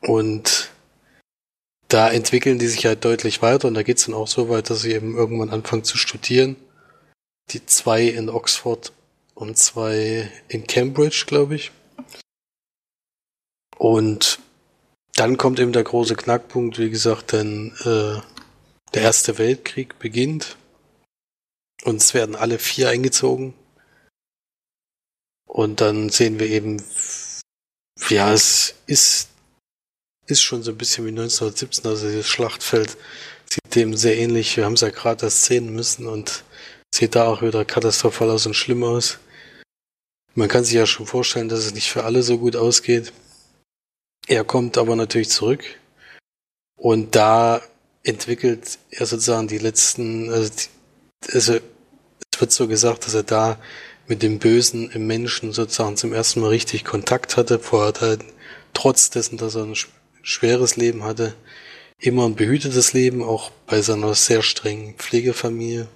Und da entwickeln die sich halt deutlich weiter und da geht's dann auch so weit, dass sie eben irgendwann anfangen zu studieren. Die zwei in Oxford und zwei in Cambridge, glaube ich. Und dann kommt eben der große Knackpunkt, wie gesagt, denn äh, der Erste Weltkrieg beginnt und es werden alle vier eingezogen. Und dann sehen wir eben, ja, es ist, ist schon so ein bisschen wie 1917, also das Schlachtfeld sieht dem sehr ähnlich. Wir haben es ja gerade erst sehen müssen und sieht da auch wieder katastrophal aus und schlimm aus. Man kann sich ja schon vorstellen, dass es nicht für alle so gut ausgeht. Er kommt aber natürlich zurück und da entwickelt er sozusagen die letzten, also, die, also es wird so gesagt, dass er da mit dem Bösen im Menschen sozusagen zum ersten Mal richtig Kontakt hatte. Vorher er trotz dessen, dass er ein schweres Leben hatte, immer ein behütetes Leben, auch bei seiner sehr strengen Pflegefamilie.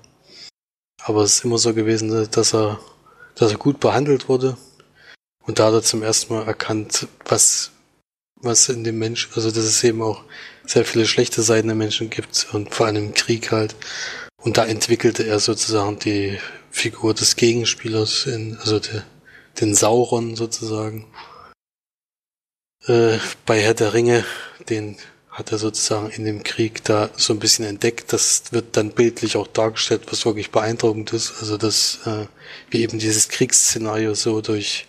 Aber es ist immer so gewesen, dass er, dass er gut behandelt wurde. Und da hat er zum ersten Mal erkannt, was was in dem Menschen, also dass es eben auch sehr viele schlechte Seiten der Menschen gibt und vor allem im Krieg halt. Und da entwickelte er sozusagen die Figur des Gegenspielers, in, also de, den Sauron sozusagen. Äh, bei Herr der Ringe, den hat er sozusagen in dem Krieg da so ein bisschen entdeckt. Das wird dann bildlich auch dargestellt, was wirklich beeindruckend ist. Also dass äh, wie eben dieses Kriegsszenario so durch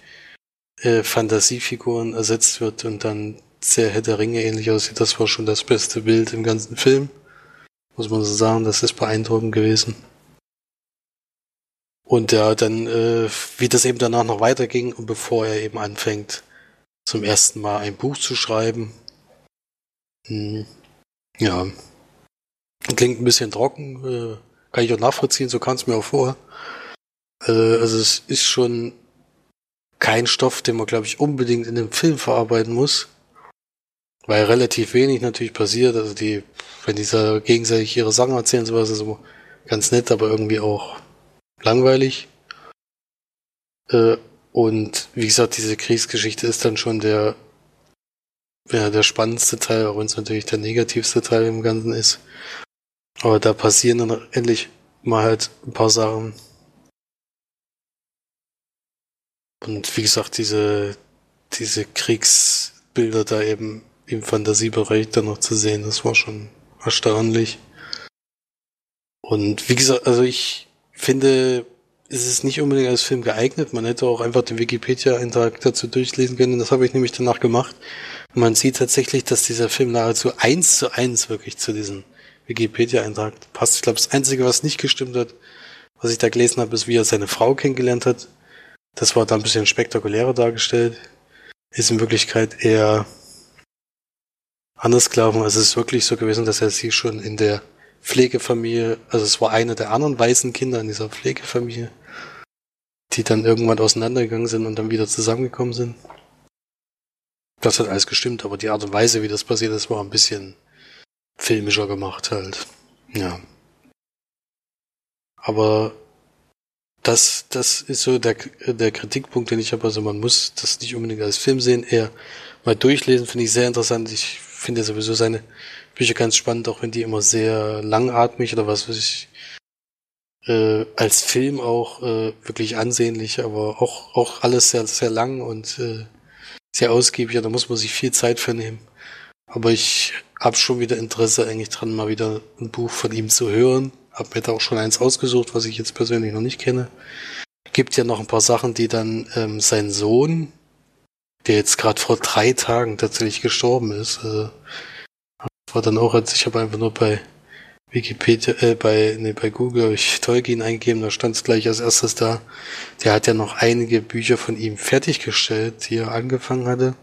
äh, Fantasiefiguren ersetzt wird und dann sehr Herr Ringe ähnlich aussieht. Das war schon das beste Bild im ganzen Film. Muss man so sagen, das ist beeindruckend gewesen. Und ja, dann, äh, wie das eben danach noch weiterging und bevor er eben anfängt, zum ersten Mal ein Buch zu schreiben. Hm, ja. Klingt ein bisschen trocken, äh, kann ich auch nachvollziehen, so kam es mir auch vor. Äh, also es ist schon kein Stoff, den man, glaube ich, unbedingt in dem Film verarbeiten muss. Weil relativ wenig natürlich passiert. Also die, wenn die da gegenseitig ihre Sachen erzählen, sowas ist immer ganz nett, aber irgendwie auch langweilig. Äh, und wie gesagt, diese Kriegsgeschichte ist dann schon der, ja, der spannendste Teil, auch wenn es natürlich der negativste Teil im Ganzen ist. Aber da passieren dann endlich mal halt ein paar Sachen. Und wie gesagt, diese, diese Kriegsbilder da eben im Fantasiebereich dann noch zu sehen. Das war schon erstaunlich. Und wie gesagt, also ich finde, es ist nicht unbedingt als Film geeignet. Man hätte auch einfach den Wikipedia-Eintrag dazu durchlesen können. Das habe ich nämlich danach gemacht. man sieht tatsächlich, dass dieser Film nahezu eins zu eins wirklich zu diesem Wikipedia-Eintrag passt. Ich glaube, das Einzige, was nicht gestimmt hat, was ich da gelesen habe, ist, wie er seine Frau kennengelernt hat. Das war da ein bisschen spektakulärer dargestellt. Ist in Wirklichkeit eher anders gelaufen. Also es ist wirklich so gewesen, dass er sie schon in der Pflegefamilie, also es war eine der anderen weißen Kinder in dieser Pflegefamilie, die dann irgendwann auseinandergegangen sind und dann wieder zusammengekommen sind. Das hat alles gestimmt, aber die Art und Weise, wie das passiert ist, war ein bisschen filmischer gemacht halt. Ja. Aber das, das ist so der, der Kritikpunkt, den ich habe. Also man muss das nicht unbedingt als Film sehen, eher mal durchlesen, finde ich sehr interessant. Ich finde sowieso seine Bücher ganz spannend, auch wenn die immer sehr langatmig oder was weiß ich, äh, als Film auch äh, wirklich ansehnlich, aber auch, auch alles sehr, sehr lang und äh, sehr ausgiebig. Da muss man sich viel Zeit für nehmen. Aber ich habe schon wieder Interesse eigentlich dran, mal wieder ein Buch von ihm zu hören. Hab mir da auch schon eins ausgesucht, was ich jetzt persönlich noch nicht kenne. Gibt ja noch ein paar Sachen, die dann ähm, sein Sohn, der jetzt gerade vor drei Tagen tatsächlich gestorben ist, äh, war dann auch, als ich habe einfach nur bei Wikipedia, äh, bei, nee, bei Google habe ich Tolkien eingegeben, da stand es gleich als erstes da. Der hat ja noch einige Bücher von ihm fertiggestellt, die er angefangen hatte,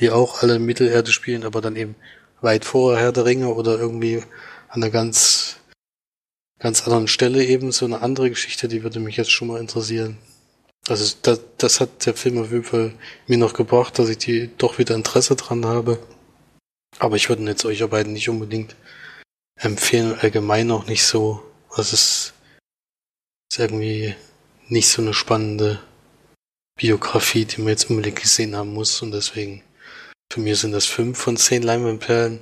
die auch alle Mittelerde spielen, aber dann eben weit vor Herr der Ringe oder irgendwie an einer ganz, ganz anderen Stelle eben so eine andere Geschichte, die würde mich jetzt schon mal interessieren. Also das, das hat der Film auf jeden Fall mir noch gebracht, dass ich die doch wieder Interesse dran habe. Aber ich würde jetzt euch beiden nicht unbedingt empfehlen, allgemein auch nicht so. Also es ist irgendwie nicht so eine spannende Biografie, die man jetzt unbedingt gesehen haben muss und deswegen für mich sind das fünf von zehn Leinwandperlen.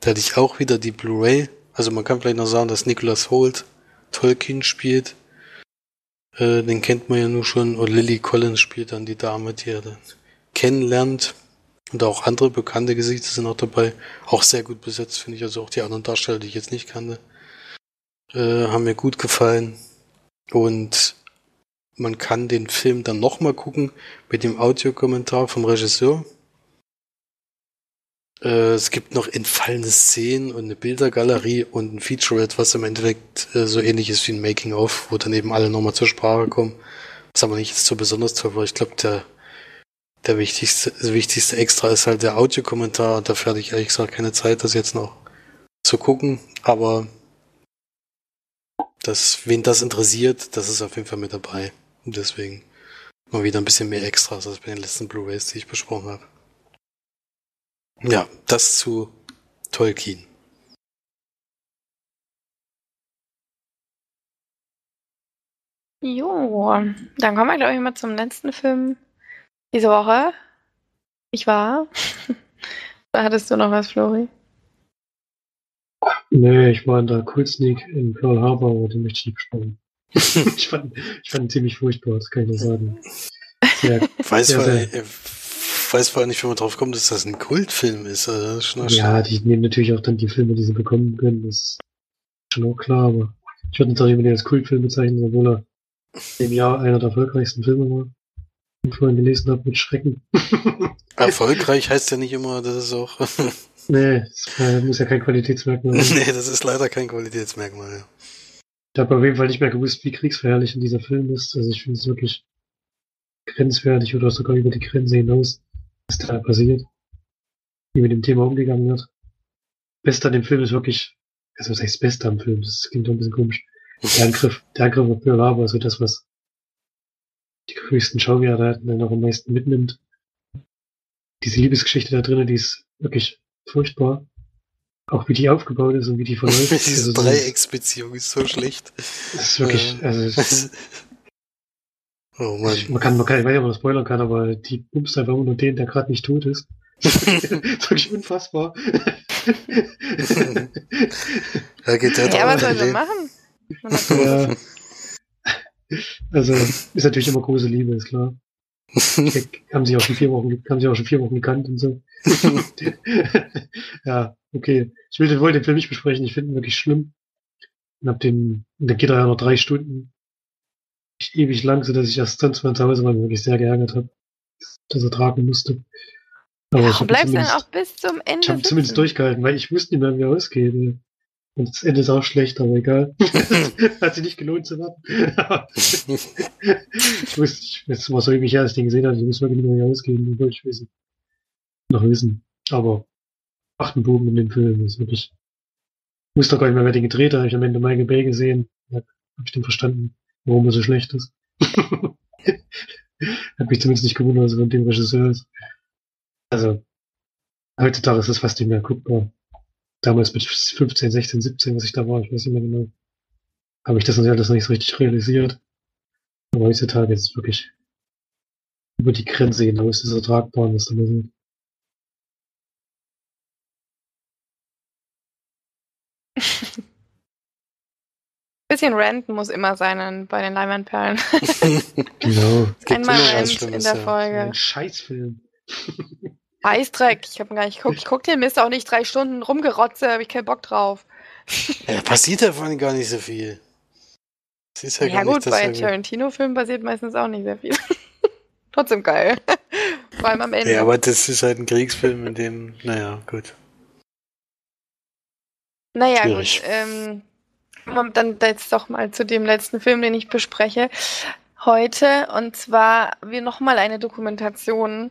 Da hatte ich auch wieder die Blu-ray. Also man kann vielleicht noch sagen, dass Nicholas Holt Tolkien spielt. Äh, den kennt man ja nur schon. Und Lily Collins spielt dann die Dame, die er dann kennenlernt. Und auch andere bekannte Gesichter sind auch dabei. Auch sehr gut besetzt, finde ich. Also auch die anderen Darsteller, die ich jetzt nicht kannte, äh, haben mir gut gefallen. Und man kann den Film dann nochmal gucken mit dem Audiokommentar vom Regisseur. Äh, es gibt noch entfallene Szenen und eine Bildergalerie und ein Featurette, was im Endeffekt äh, so ähnlich ist wie ein Making-of, wo dann eben alle nochmal zur Sprache kommen. Was aber nicht so besonders toll war. Ich glaube, der, der wichtigste, wichtigste Extra ist halt der Audiokommentar. Dafür hatte ich ehrlich gesagt keine Zeit, das jetzt noch zu gucken. Aber das, wen das interessiert, das ist auf jeden Fall mit dabei. Und deswegen mal wieder ein bisschen mehr Extras als bei den letzten Blu-rays, die ich besprochen habe. Ja, das zu Tolkien. Jo, dann kommen wir, glaube ich, mal zum letzten Film diese Woche. Ich war. da hattest du noch was, Flori? Nee, ich war in der Kultsneak in Pearl Harbor, aber den möchte ich nicht besprechen. ich, fand, ich fand ihn ziemlich furchtbar, das kann ich nur sagen. Sehr, weiß, sehr, sehr, weiß vor allem nicht, wie man drauf kommt, dass das ein Kultfilm ist. Also ist ja, die nehmen natürlich auch dann die Filme, die sie bekommen können. Das ist schon auch klar, aber ich würde nicht auch jemanden als Kultfilm bezeichnen, obwohl er im Jahr einer der erfolgreichsten Filme war. Ich vorhin gelesen habe mit Schrecken. Erfolgreich heißt ja nicht immer, dass es auch. nee, das muss ja kein Qualitätsmerkmal sein. Nee, das ist leider kein Qualitätsmerkmal, ja. Ich habe auf jeden Fall nicht mehr gewusst, wie kriegsverherrlichend dieser Film ist. Also ich finde es wirklich grenzwertig oder sogar über die Grenze hinaus was da passiert, wie mit dem Thema umgegangen wird. Beste an dem Film ist wirklich, also was heißt Beste am Film? Das klingt doch ein bisschen komisch. Der Angriff, der Angriff auf Pearl Harbor, also das, was die größten Schauwerte hatten, dann noch am meisten mitnimmt. Diese Liebesgeschichte da drinnen, die ist wirklich furchtbar. Auch wie die aufgebaut ist und wie die verläuft. Diese also Dreiecksbeziehung ist so schlecht. Das ist wirklich, also, Oh Mann. Man kann, man kann, ich weiß nicht, ob man das spoilern kann, aber die bumst einfach nur den, der gerade nicht tot ist. das ist wirklich unfassbar. ja, geht der ja, was soll er machen? ja. Also, ist natürlich immer große Liebe, ist klar. Die haben sich auch schon vier Wochen, haben sich auch schon vier Wochen gekannt und so. ja, okay. Ich will, wollte den Film nicht besprechen, ich finde ihn wirklich schlimm. Und hab den, dann geht er ja noch drei Stunden ewig lang, so dass ich erst sonst mal zu Hause war, wirklich sehr geärgert habe, dass er tragen musste. Aber ja, bleibst dann auch bis zum Ende. Ich habe zumindest durchgehalten, weil ich wusste nicht mehr, wie er ausgeht. Und das Ende ist auch schlecht, aber egal. Hat sich nicht gelohnt zu warten. ich wusste, ich, jetzt war so ewig her, als ich den gesehen habe, ich wusste wirklich nicht mehr, ausgeht. Ich wollte ich wissen. Noch wissen. Aber achten Bogen in dem Film ist wirklich. Ich wusste gar nicht mehr, wer den gedreht hat. Ich habe am Ende Michael Bay gesehen. Habe ich den verstanden warum er so schlecht ist. Hat mich zumindest nicht gewundert, was von dem Regisseur ist. Also, heutzutage ist das fast nicht mehr guckbar. Damals mit 15, 16, 17, was ich da war, ich weiß nicht mehr genau, habe ich das natürlich alles noch nicht so richtig realisiert. Aber heutzutage ist es wirklich über die Grenze hinaus, ist ertragbar, was da sieht. Bisschen ranten muss immer sein bei den Leinwandperlen. genau. Einmal Rant in der Folge. Ein Scheißfilm. Eisdreck. Ich habe gar nicht geguckt. Ich guck den Mist auch nicht drei Stunden rumgerotze, habe ich keinen Bock drauf. Ja, passiert davon gar nicht so viel. Das ja, ja gut, bei Tarantino-Filmen passiert meistens auch nicht sehr viel. Trotzdem geil. Vor allem am Ende. Ja, aber das ist halt ein Kriegsfilm, in dem, naja, gut. Naja, Schwierig. gut. Ähm, dann jetzt doch mal zu dem letzten Film, den ich bespreche heute. Und zwar wir nochmal eine Dokumentation,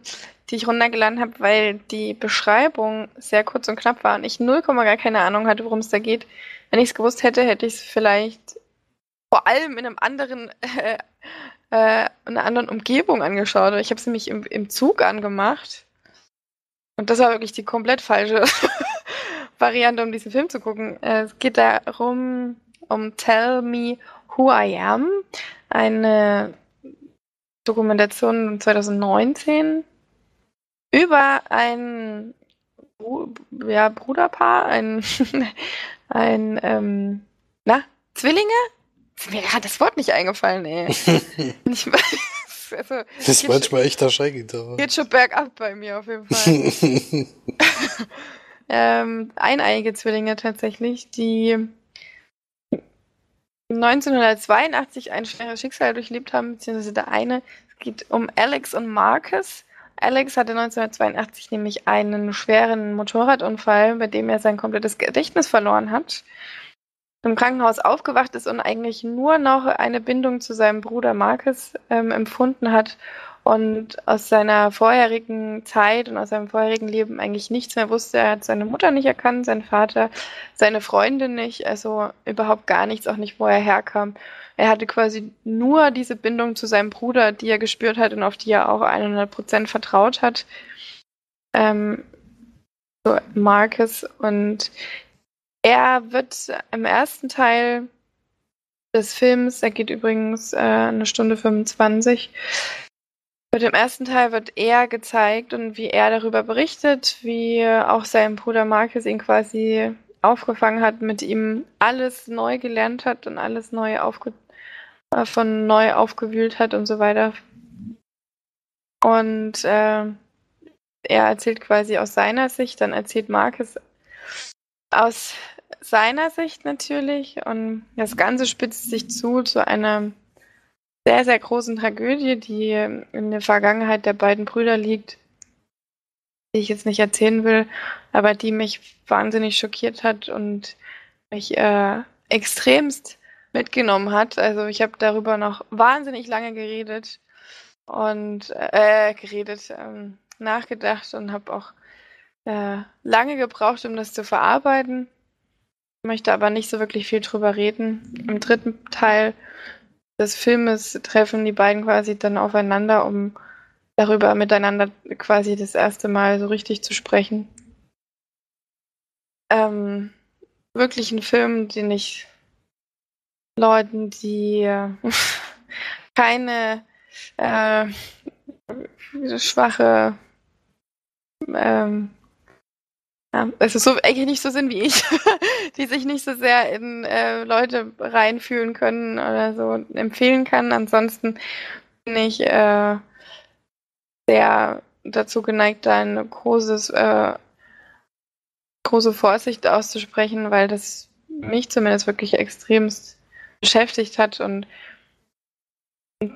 die ich runtergeladen habe, weil die Beschreibung sehr kurz und knapp war und ich 0, gar keine Ahnung hatte, worum es da geht. Wenn ich es gewusst hätte, hätte ich es vielleicht vor allem in einem anderen, äh, äh, in einer anderen Umgebung angeschaut. Ich habe es nämlich im, im Zug angemacht. Und das war wirklich die komplett falsche Variante, um diesen Film zu gucken. Äh, es geht darum, um Tell Me Who I Am, eine Dokumentation 2019 über ein ja, Bruderpaar, ein, ein ähm, na, Zwillinge? Mir hat das Wort nicht eingefallen, ey. ich, also, das ist manchmal echt erschreckend. Aber. Geht schon bergab bei mir auf jeden Fall. ähm, eineiige Zwillinge tatsächlich, die 1982 ein schweres Schicksal durchlebt haben, beziehungsweise der eine. Es geht um Alex und Marcus. Alex hatte 1982 nämlich einen schweren Motorradunfall, bei dem er sein komplettes Gedächtnis verloren hat. Im Krankenhaus aufgewacht ist und eigentlich nur noch eine Bindung zu seinem Bruder Marcus ähm, empfunden hat und aus seiner vorherigen Zeit und aus seinem vorherigen Leben eigentlich nichts mehr wusste. Er hat seine Mutter nicht erkannt, seinen Vater, seine Freundin nicht, also überhaupt gar nichts, auch nicht, wo er herkam. Er hatte quasi nur diese Bindung zu seinem Bruder, die er gespürt hat und auf die er auch 100% vertraut hat. Ähm, so Marcus und er wird im ersten Teil des Films, er geht übrigens äh, eine Stunde 25, mit dem ersten Teil wird er gezeigt und wie er darüber berichtet, wie auch sein Bruder Marcus ihn quasi aufgefangen hat, mit ihm alles neu gelernt hat und alles neu aufge äh, von neu aufgewühlt hat und so weiter. Und äh, er erzählt quasi aus seiner Sicht, dann erzählt Marcus aus seiner Sicht natürlich und das Ganze spitzt sich zu zu einer sehr, sehr großen Tragödie, die in der Vergangenheit der beiden Brüder liegt, die ich jetzt nicht erzählen will, aber die mich wahnsinnig schockiert hat und mich äh, extremst mitgenommen hat. Also ich habe darüber noch wahnsinnig lange geredet und äh, geredet, ähm, nachgedacht und habe auch äh, lange gebraucht, um das zu verarbeiten. Ich möchte aber nicht so wirklich viel drüber reden. Im dritten Teil des Filmes treffen die beiden quasi dann aufeinander, um darüber miteinander quasi das erste Mal so richtig zu sprechen. Ähm, wirklich ein Film, den ich Leuten, die keine äh, schwache ähm, ja, also so eigentlich nicht so sind wie ich, die sich nicht so sehr in äh, Leute reinfühlen können oder so empfehlen kann. Ansonsten bin ich äh, sehr dazu geneigt, da eine großes, äh, große Vorsicht auszusprechen, weil das mich zumindest wirklich extremst beschäftigt hat und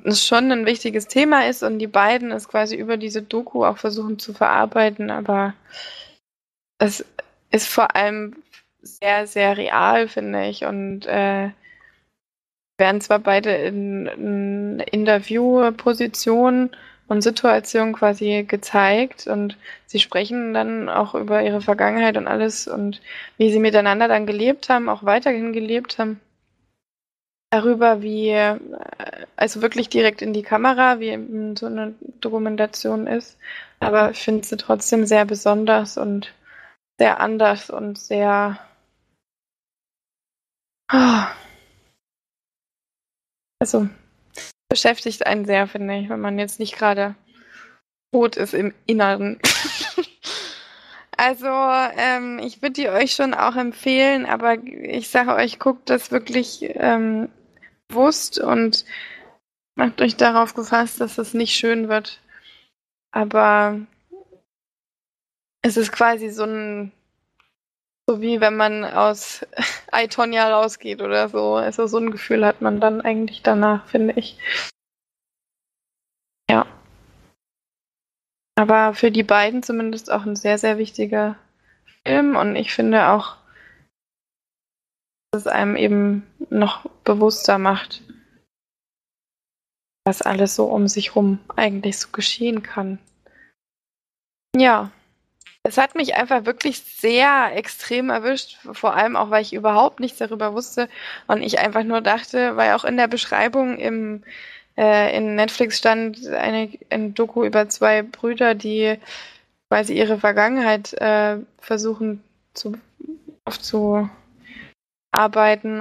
es schon ein wichtiges Thema ist und die beiden es quasi über diese Doku auch versuchen zu verarbeiten, aber es ist vor allem sehr, sehr real, finde ich. Und äh, werden zwar beide in, in Interviewpositionen und Situationen quasi gezeigt und sie sprechen dann auch über ihre Vergangenheit und alles und wie sie miteinander dann gelebt haben, auch weiterhin gelebt haben. darüber, wie, äh, also wirklich direkt in die Kamera, wie so eine Dokumentation ist. Aber ich finde sie trotzdem sehr besonders und sehr anders und sehr. Also beschäftigt einen sehr, finde ich, wenn man jetzt nicht gerade tot ist im Inneren. also, ähm, ich würde die euch schon auch empfehlen, aber ich sage euch, guckt das wirklich ähm, bewusst und macht euch darauf gefasst, dass es nicht schön wird. Aber es ist quasi so ein, so wie wenn man aus Aitonia rausgeht oder so. Also so ein Gefühl hat man dann eigentlich danach, finde ich. Ja. Aber für die beiden zumindest auch ein sehr, sehr wichtiger Film und ich finde auch, dass es einem eben noch bewusster macht, was alles so um sich rum eigentlich so geschehen kann. Ja, es hat mich einfach wirklich sehr extrem erwischt, vor allem auch, weil ich überhaupt nichts darüber wusste und ich einfach nur dachte, weil auch in der Beschreibung im äh, in Netflix stand eine, ein Doku über zwei Brüder, die quasi ihre Vergangenheit äh, versuchen zu aufzuarbeiten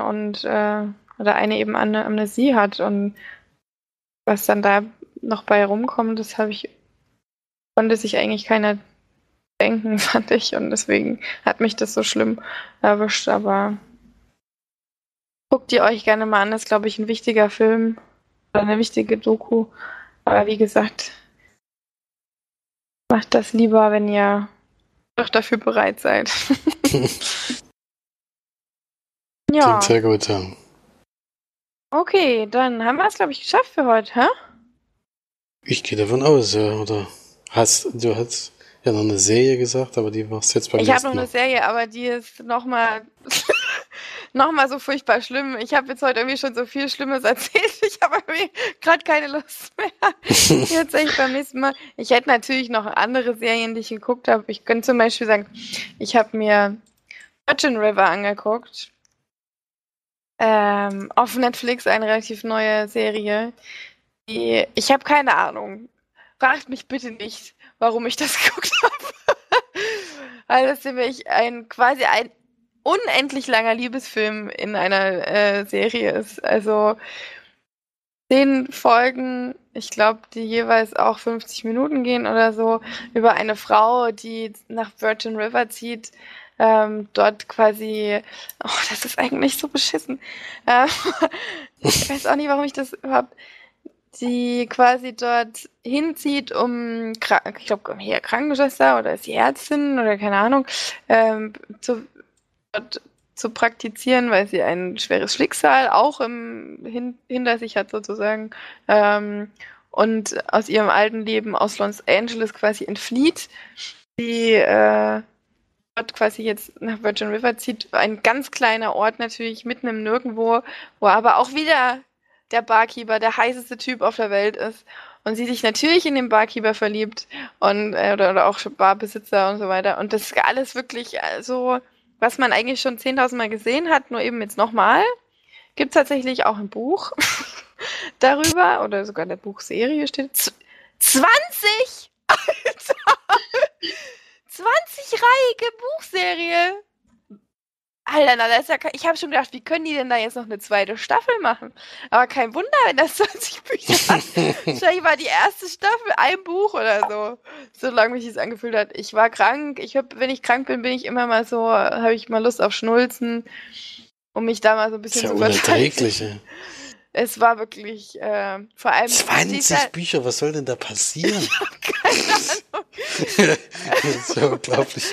und äh, oder eine eben eine Amnesie hat und was dann da noch bei rumkommt, das habe ich konnte sich eigentlich keiner denken, fand ich und deswegen hat mich das so schlimm erwischt, aber guckt ihr euch gerne mal an, das ist glaube ich ein wichtiger Film eine wichtige Doku. Aber wie gesagt, macht das lieber, wenn ihr doch dafür bereit seid. ja. Klingt sehr gut, ja. Okay, dann haben wir es, glaube ich, geschafft für heute, hä? Ich gehe davon aus, ja. Oder hast du hast ja noch eine Serie gesagt, aber die machst du jetzt beim Ich habe noch eine Serie, aber die ist nochmal nochmal so furchtbar schlimm. Ich habe jetzt heute irgendwie schon so viel Schlimmes erzählt. Ich habe irgendwie gerade keine Lust mehr. jetzt echt beim nächsten Mal. Ich hätte natürlich noch andere Serien, die ich geguckt habe. Ich könnte zum Beispiel sagen, ich habe mir Virgin River angeguckt. Ähm, auf Netflix eine relativ neue Serie. Die, ich habe keine Ahnung. Fragt mich bitte nicht, warum ich das geguckt habe. Weil das nämlich ein quasi ein unendlich langer Liebesfilm in einer äh, Serie ist. Also zehn Folgen, ich glaube, die jeweils auch 50 Minuten gehen oder so, über eine Frau, die nach Virgin River zieht. Ähm, dort quasi, oh, das ist eigentlich so beschissen. Ähm, ich weiß auch nicht, warum ich das überhaupt, die quasi dort hinzieht, um, ich glaube, hier Krankenschwester oder ist die Ärztin oder keine Ahnung, ähm, zu zu praktizieren, weil sie ein schweres Schicksal auch im, hin, hinter sich hat sozusagen ähm, und aus ihrem alten Leben aus Los Angeles quasi entflieht, die äh, dort quasi jetzt nach Virgin River zieht, ein ganz kleiner Ort natürlich mitten im Nirgendwo, wo aber auch wieder der Barkeeper der heißeste Typ auf der Welt ist und sie sich natürlich in den Barkeeper verliebt und äh, oder, oder auch Barbesitzer und so weiter und das ist alles wirklich äh, so was man eigentlich schon 10.000 Mal gesehen hat, nur eben jetzt nochmal. Gibt es tatsächlich auch ein Buch darüber oder sogar eine Buchserie steht. 20! Alter! 20-reihige Buchserie! Alter, na, das ja, ich habe schon gedacht, wie können die denn da jetzt noch eine zweite Staffel machen? Aber kein Wunder, wenn das 20 Bücher hat. Wahrscheinlich war die erste Staffel ein Buch oder so. So lange mich das angefühlt hat. Ich war krank. Ich hab, wenn ich krank bin, bin ich immer mal so, habe ich mal Lust auf Schnulzen, um mich da mal so ein bisschen zu verteidigen. Es war wirklich, äh, vor allem. 20 dieser, Bücher, was soll denn da passieren? ich hab keine Ahnung. das ist ja unglaublich.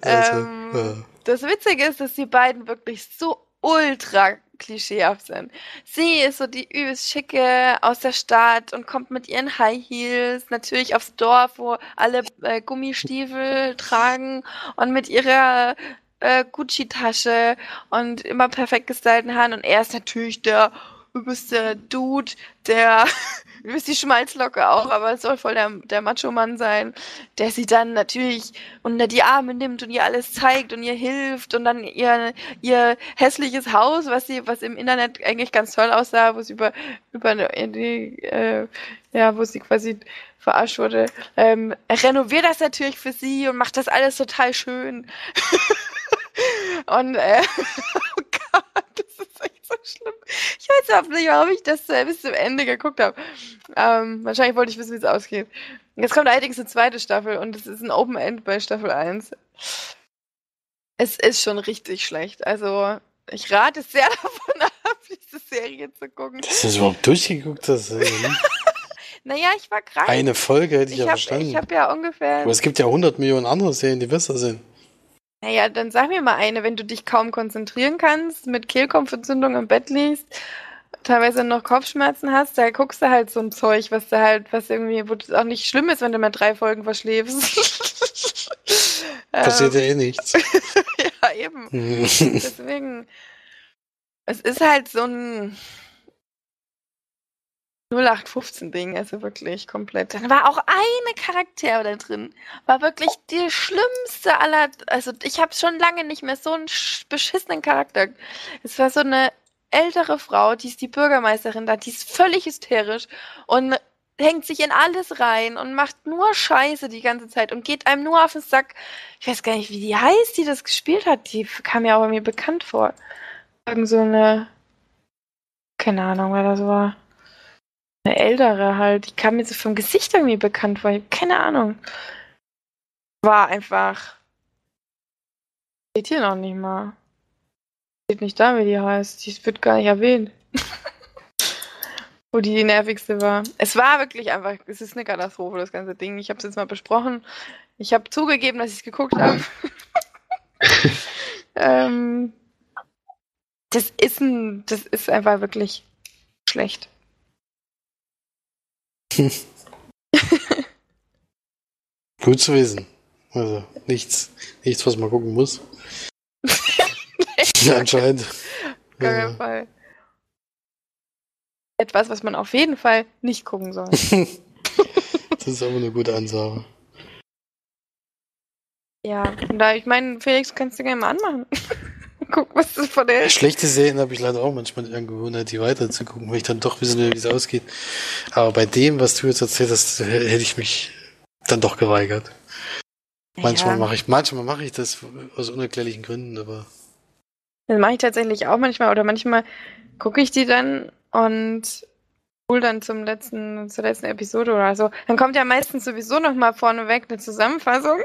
Also, ähm, ja das Witzige ist, dass die beiden wirklich so ultra klischeehaft sind. Sie ist so die übelst schicke aus der Stadt und kommt mit ihren High Heels natürlich aufs Dorf, wo alle äh, Gummistiefel tragen und mit ihrer äh, Gucci-Tasche und immer perfekt gestylten Haaren und er ist natürlich der du bist der Dude, der, du bist die Schmalzlocke auch, aber es soll voll der, der Macho-Mann sein, der sie dann natürlich unter die Arme nimmt und ihr alles zeigt und ihr hilft und dann ihr, ihr hässliches Haus, was sie, was im Internet eigentlich ganz toll aussah, wo sie über, über die, äh, ja, wo sie quasi verarscht wurde, ähm, renoviert das natürlich für sie und macht das alles total schön. und äh, oh Gott, das ist echt so schlimm. Ich weiß auch nicht, warum ich das bis zum Ende geguckt habe. Ähm, wahrscheinlich wollte ich wissen, wie es ausgeht. Jetzt kommt allerdings eine zweite Staffel und es ist ein Open End bei Staffel 1. Es ist schon richtig schlecht. Also, ich rate sehr davon ab, diese Serie zu gucken. Dass du das überhaupt durchgeguckt hast. Naja, ich war krank. Eine Folge hätte ich, ich ja habe verstanden. hab ja ungefähr. Aber es gibt ja 100 Millionen andere Serien, die besser sind. Naja, dann sag mir mal eine, wenn du dich kaum konzentrieren kannst, mit Kehlkopfentzündung im Bett liegst, teilweise noch Kopfschmerzen hast, da guckst du halt so ein Zeug, was du halt, was irgendwie, wo es auch nicht schlimm ist, wenn du mal drei Folgen verschläfst. Passiert ja eh nichts. ja, eben. Deswegen, es ist halt so ein 0815-Ding, also wirklich komplett. Dann war auch eine Charakter da drin, war wirklich die schlimmste aller, also ich habe schon lange nicht mehr so einen sch- beschissenen Charakter. Es war so eine ältere Frau, die ist die Bürgermeisterin da, die ist völlig hysterisch und hängt sich in alles rein und macht nur Scheiße die ganze Zeit und geht einem nur auf den Sack. Ich weiß gar nicht, wie die heißt, die das gespielt hat. Die kam mir auch mir bekannt vor. Irgend so eine, keine Ahnung, wer das war. Eine ältere halt. Die kam mir so vom Gesicht irgendwie bekannt vor. Ich hab keine Ahnung. War einfach. Steht hier noch nicht mal. Steht nicht da, wie die heißt. Die wird gar nicht erwähnt. Wo die die nervigste war. Es war wirklich einfach, es ist eine Katastrophe, das ganze Ding. Ich habe es jetzt mal besprochen. Ich habe zugegeben, dass ich es geguckt habe. ähm, das ist ein, das ist einfach wirklich schlecht. Gut zu wissen. Also nichts, nichts, was man gucken muss. Anscheinend. Gar keinen Ja. Fall. Etwas, was man auf jeden Fall nicht gucken soll. Das ist aber eine gute Ansage. ja, und da, ich meine, Felix, kannst du gerne mal anmachen. Guck, was du von der. Schlechte Serien habe ich leider auch manchmal die Angewohnheit, die weiterzugucken, weil ich dann doch wissen will, wie es ausgeht. Aber bei dem, was du jetzt erzählt hast, hätte ich mich dann doch geweigert. Manchmal Ja. mache ich, manchmal mache ich das aus unerklärlichen Gründen, aber Das mache ich tatsächlich auch manchmal. Oder manchmal gucke ich die dann und spul dann zum letzten, zur letzten Episode oder so. Dann kommt ja meistens sowieso noch mal vorneweg eine Zusammenfassung.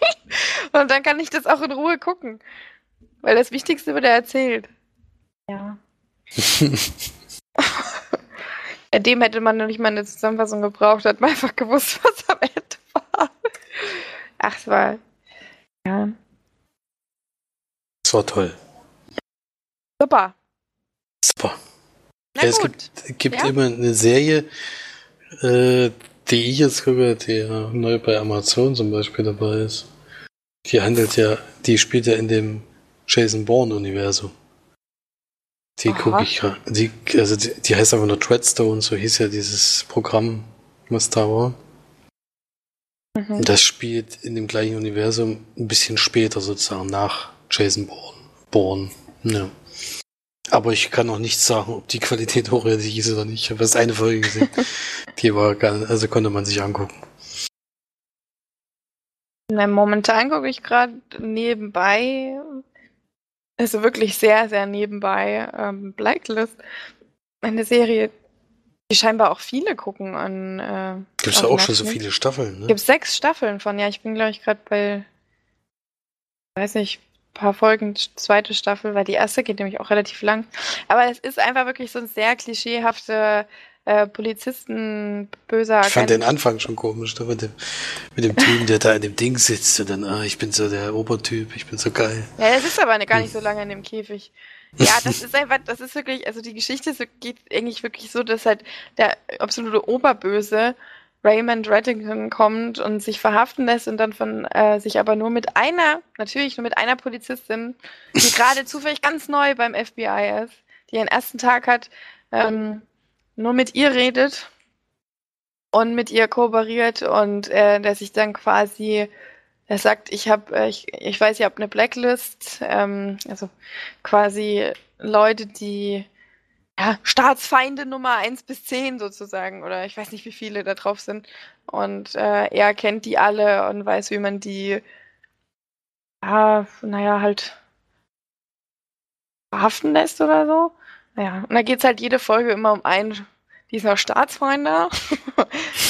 und dann kann ich das auch in Ruhe gucken. Weil das Wichtigste wird ja erzählt. Ja. Bei dem hätte man noch nicht mal eine Zusammenfassung gebraucht, hat man einfach gewusst, was am Ende war. Ach, es war. Ja. es war toll. Super. Super. Na Ja, es gibt, gibt Ja. immer eine Serie, äh, die ich jetzt gucke, die ja neu bei Amazon zum Beispiel dabei ist. Die handelt ja, die spielt ja in dem Jason Bourne-Universum. Die gucke ich gerade. Die, also die, die heißt einfach nur Treadstone, so hieß ja dieses Programm, was da war. Mhm. Das spielt in dem gleichen Universum ein bisschen später sozusagen nach Jason Bourne. Bourne. Ja. Aber ich kann auch nicht sagen, ob die Qualität hochwertig ist oder nicht. Ich habe erst eine Folge gesehen. die war gar, also konnte man sich angucken. Na, momentan gucke ich gerade nebenbei, also wirklich sehr, sehr nebenbei, ähm, Blacklist. Eine Serie, die scheinbar auch viele gucken an. Äh, Gibt es auf auch schon so viele Staffeln, ne? Gibt sechs Staffeln von, ja, ich bin, glaube ich, gerade bei, weiß nicht, paar Folgen, zweite Staffel, weil die erste geht nämlich auch relativ lang. Aber es ist einfach wirklich so ein sehr klischeehafter äh, Polizisten, böser Ich fand den. Anfang schon komisch, da mit dem, mit dem Typen, der da in dem Ding sitzt und dann, ah, ich bin so der Obertyp, ich bin so geil. Ja, das ist aber gar nicht so lange in dem Käfig. Ja, das ist einfach, das ist wirklich, also die Geschichte geht eigentlich wirklich so, dass halt der absolute Oberböse Raymond Reddington kommt und sich verhaften lässt und dann von äh, sich aber nur mit einer, natürlich nur mit einer Polizistin, die gerade zufällig ganz neu beim FBI ist, die ihren ersten Tag hat, ähm, nur mit ihr redet und mit ihr kooperiert und äh, der sich dann quasi, er sagt, ich habe, äh, ich, ich weiß, ihr habt eine Blacklist, ähm, also quasi Leute, die ja, Staatsfeinde Nummer 1 bis 10 sozusagen, oder ich weiß nicht, wie viele da drauf sind. Und äh, er kennt die alle und weiß, wie man die, ja, naja, halt verhaften lässt oder so. Naja, und da geht es halt jede Folge immer um einen dieser Staatsfreunde.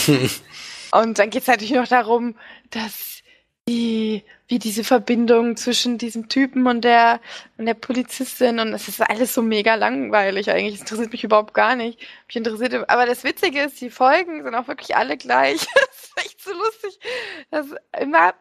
und dann geht es natürlich noch darum, dass die, wie diese Verbindung zwischen diesem Typen und der, und der Polizistin und es ist alles so mega langweilig eigentlich. Es interessiert mich überhaupt gar nicht. Mich interessiert, aber das Witzige ist, die Folgen sind auch wirklich alle gleich. das ist echt so lustig. Das immer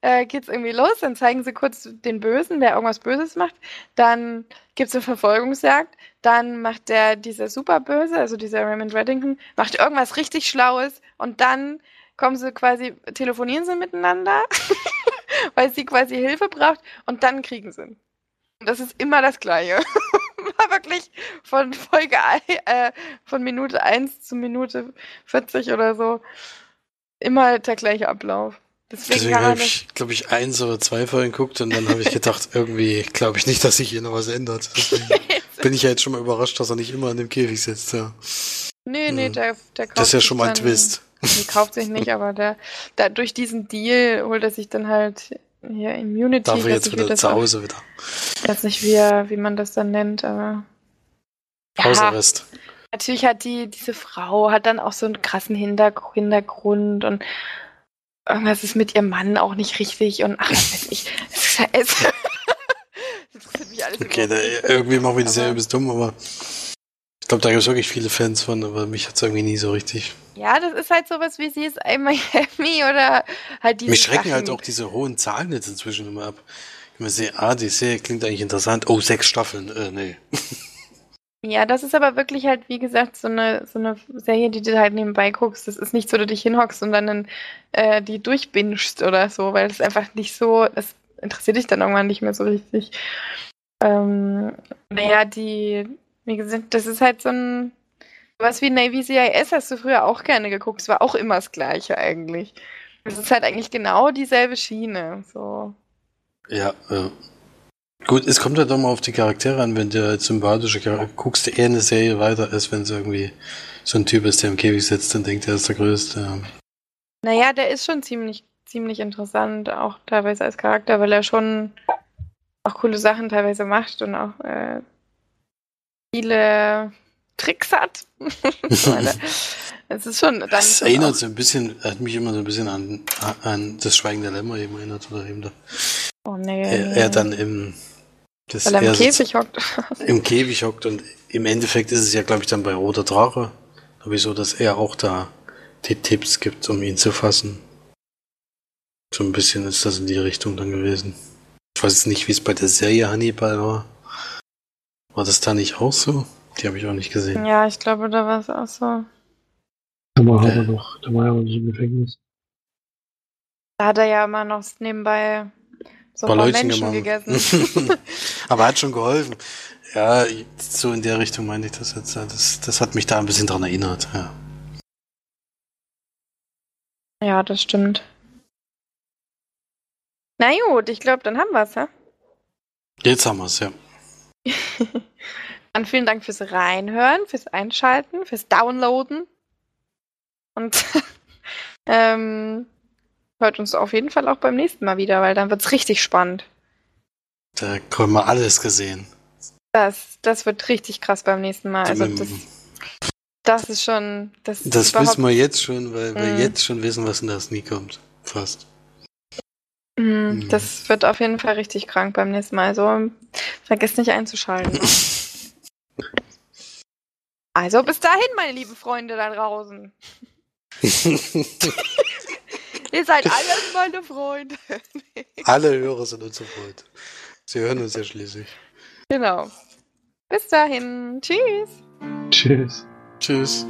äh, geht's irgendwie los, dann zeigen sie kurz den Bösen, der irgendwas Böses macht, dann gibt's eine Verfolgungsjagd, dann macht der, dieser Superböse, also dieser Raymond Reddington, macht irgendwas richtig Schlaues und dann kommen sie quasi, telefonieren sie miteinander, weil sie quasi Hilfe braucht und dann kriegen sie. Und das ist immer das Gleiche. War wirklich von Folge, äh, von Minute 1 zu Minute 40 oder so immer der gleiche Ablauf. Deswegen, Deswegen habe ich, glaube ich, eins oder zwei Folgen geguckt und dann habe ich gedacht, irgendwie glaube ich nicht, dass sich hier noch was ändert. Bin ich ja jetzt schon mal überrascht, dass er nicht immer in dem Käfig sitzt. Ja. Nee, nee, der, der kauft Das ist ja schon mal ein Twist. Die kauft sich nicht, aber der, der, durch diesen Deal holt er sich dann halt hier Immunity. Darf er jetzt wieder zu Hause wieder. Ich weiß nicht, wie, wie man das dann nennt, aber. Hausarrest. Ja, natürlich hat die, diese Frau hat dann auch so einen krassen Hintergrund und irgendwas ist mit ihrem Mann auch nicht richtig und ach, was weiß ich. Mich alles okay, da, irgendwie machen wir die Serie bis dumm, aber ich glaube, da gibt es wirklich viele Fans von, aber mich hat es irgendwie nie so richtig. Ja, das ist halt sowas wie sie ist in Miami oder halt diese. Mich schrecken halt Sachen. halt auch diese hohen Zahlen jetzt inzwischen immer ab. Ich mir sehe, ah, die Serie klingt eigentlich interessant. Oh, sechs Staffeln. Äh, nee. Ja, das ist aber wirklich halt, wie gesagt, so eine, so eine Serie, die du halt nebenbei guckst. Das ist nicht so, dass du dich hinhockst und dann äh, die durchbingst oder so, weil es einfach nicht so, das interessiert dich dann irgendwann nicht mehr so richtig. Ähm, naja, die, wie gesagt, das ist halt so ein, was wie Navy CIS hast du früher auch gerne geguckt. Es war auch immer das Gleiche eigentlich. Es ist halt eigentlich genau dieselbe Schiene, so. Ja, ja. Gut, es kommt halt doch mal auf die Charaktere an, wenn du sympathische Charaktere guckst, eher eine Serie weiter, als wenn es irgendwie so ein Typ ist, der im Käfig sitzt und denkt, er ist der Größte. Naja, der ist schon ziemlich, ziemlich interessant, auch teilweise als Charakter, weil er schon auch coole Sachen teilweise macht und auch äh, viele Tricks hat. es ist schon. Das erinnert so ein bisschen, hat mich immer so ein bisschen an, an das Schweigende Lämmer eben erinnert oder eben da. Oh nee. Er, er dann im das Weil er im Käfig hockt. Im Käfig hockt und im Endeffekt ist es ja, glaube ich, dann bei Roter Drache sowieso, dass er auch da die Tipps gibt, um ihn zu fassen. So ein bisschen ist das in die Richtung dann gewesen. Ich weiß jetzt nicht, wie es bei der Serie Hannibal war. War das da nicht auch so? Die habe ich auch nicht gesehen. Ja, ich glaube, da war es auch so. Da war er äh. noch, da war er nicht im Gefängnis. Da hat er ja immer noch nebenbei so ein paar Menschen gegessen. Aber hat schon geholfen. Ja, so in der Richtung meine ich das jetzt. Das, das hat mich da ein bisschen dran erinnert, ja. Ja, das stimmt. Na gut, ich glaube, dann haben wir es, ja? Jetzt haben wir es, ja. dann vielen Dank fürs Reinhören, fürs Einschalten, fürs Downloaden. Und ähm, hört uns auf jeden Fall auch beim nächsten Mal wieder, weil dann wird es richtig spannend. Da können wir alles gesehen. Das, das wird richtig krass beim nächsten Mal. Also das, das ist schon. Das, das wissen wir jetzt schon, weil wir mm. jetzt schon wissen, was in das nie kommt. Fast. Mm, mm. Das wird auf jeden Fall richtig krank beim nächsten Mal. Also vergesst nicht einzuschalten. also bis dahin, meine lieben Freunde da draußen. Ihr seid alles meine Freunde. Alle Hörer sind unsere Freunde. Sie hören uns ja schließlich. Genau. Bis dahin. Tschüss. Tschüss. Tschüss.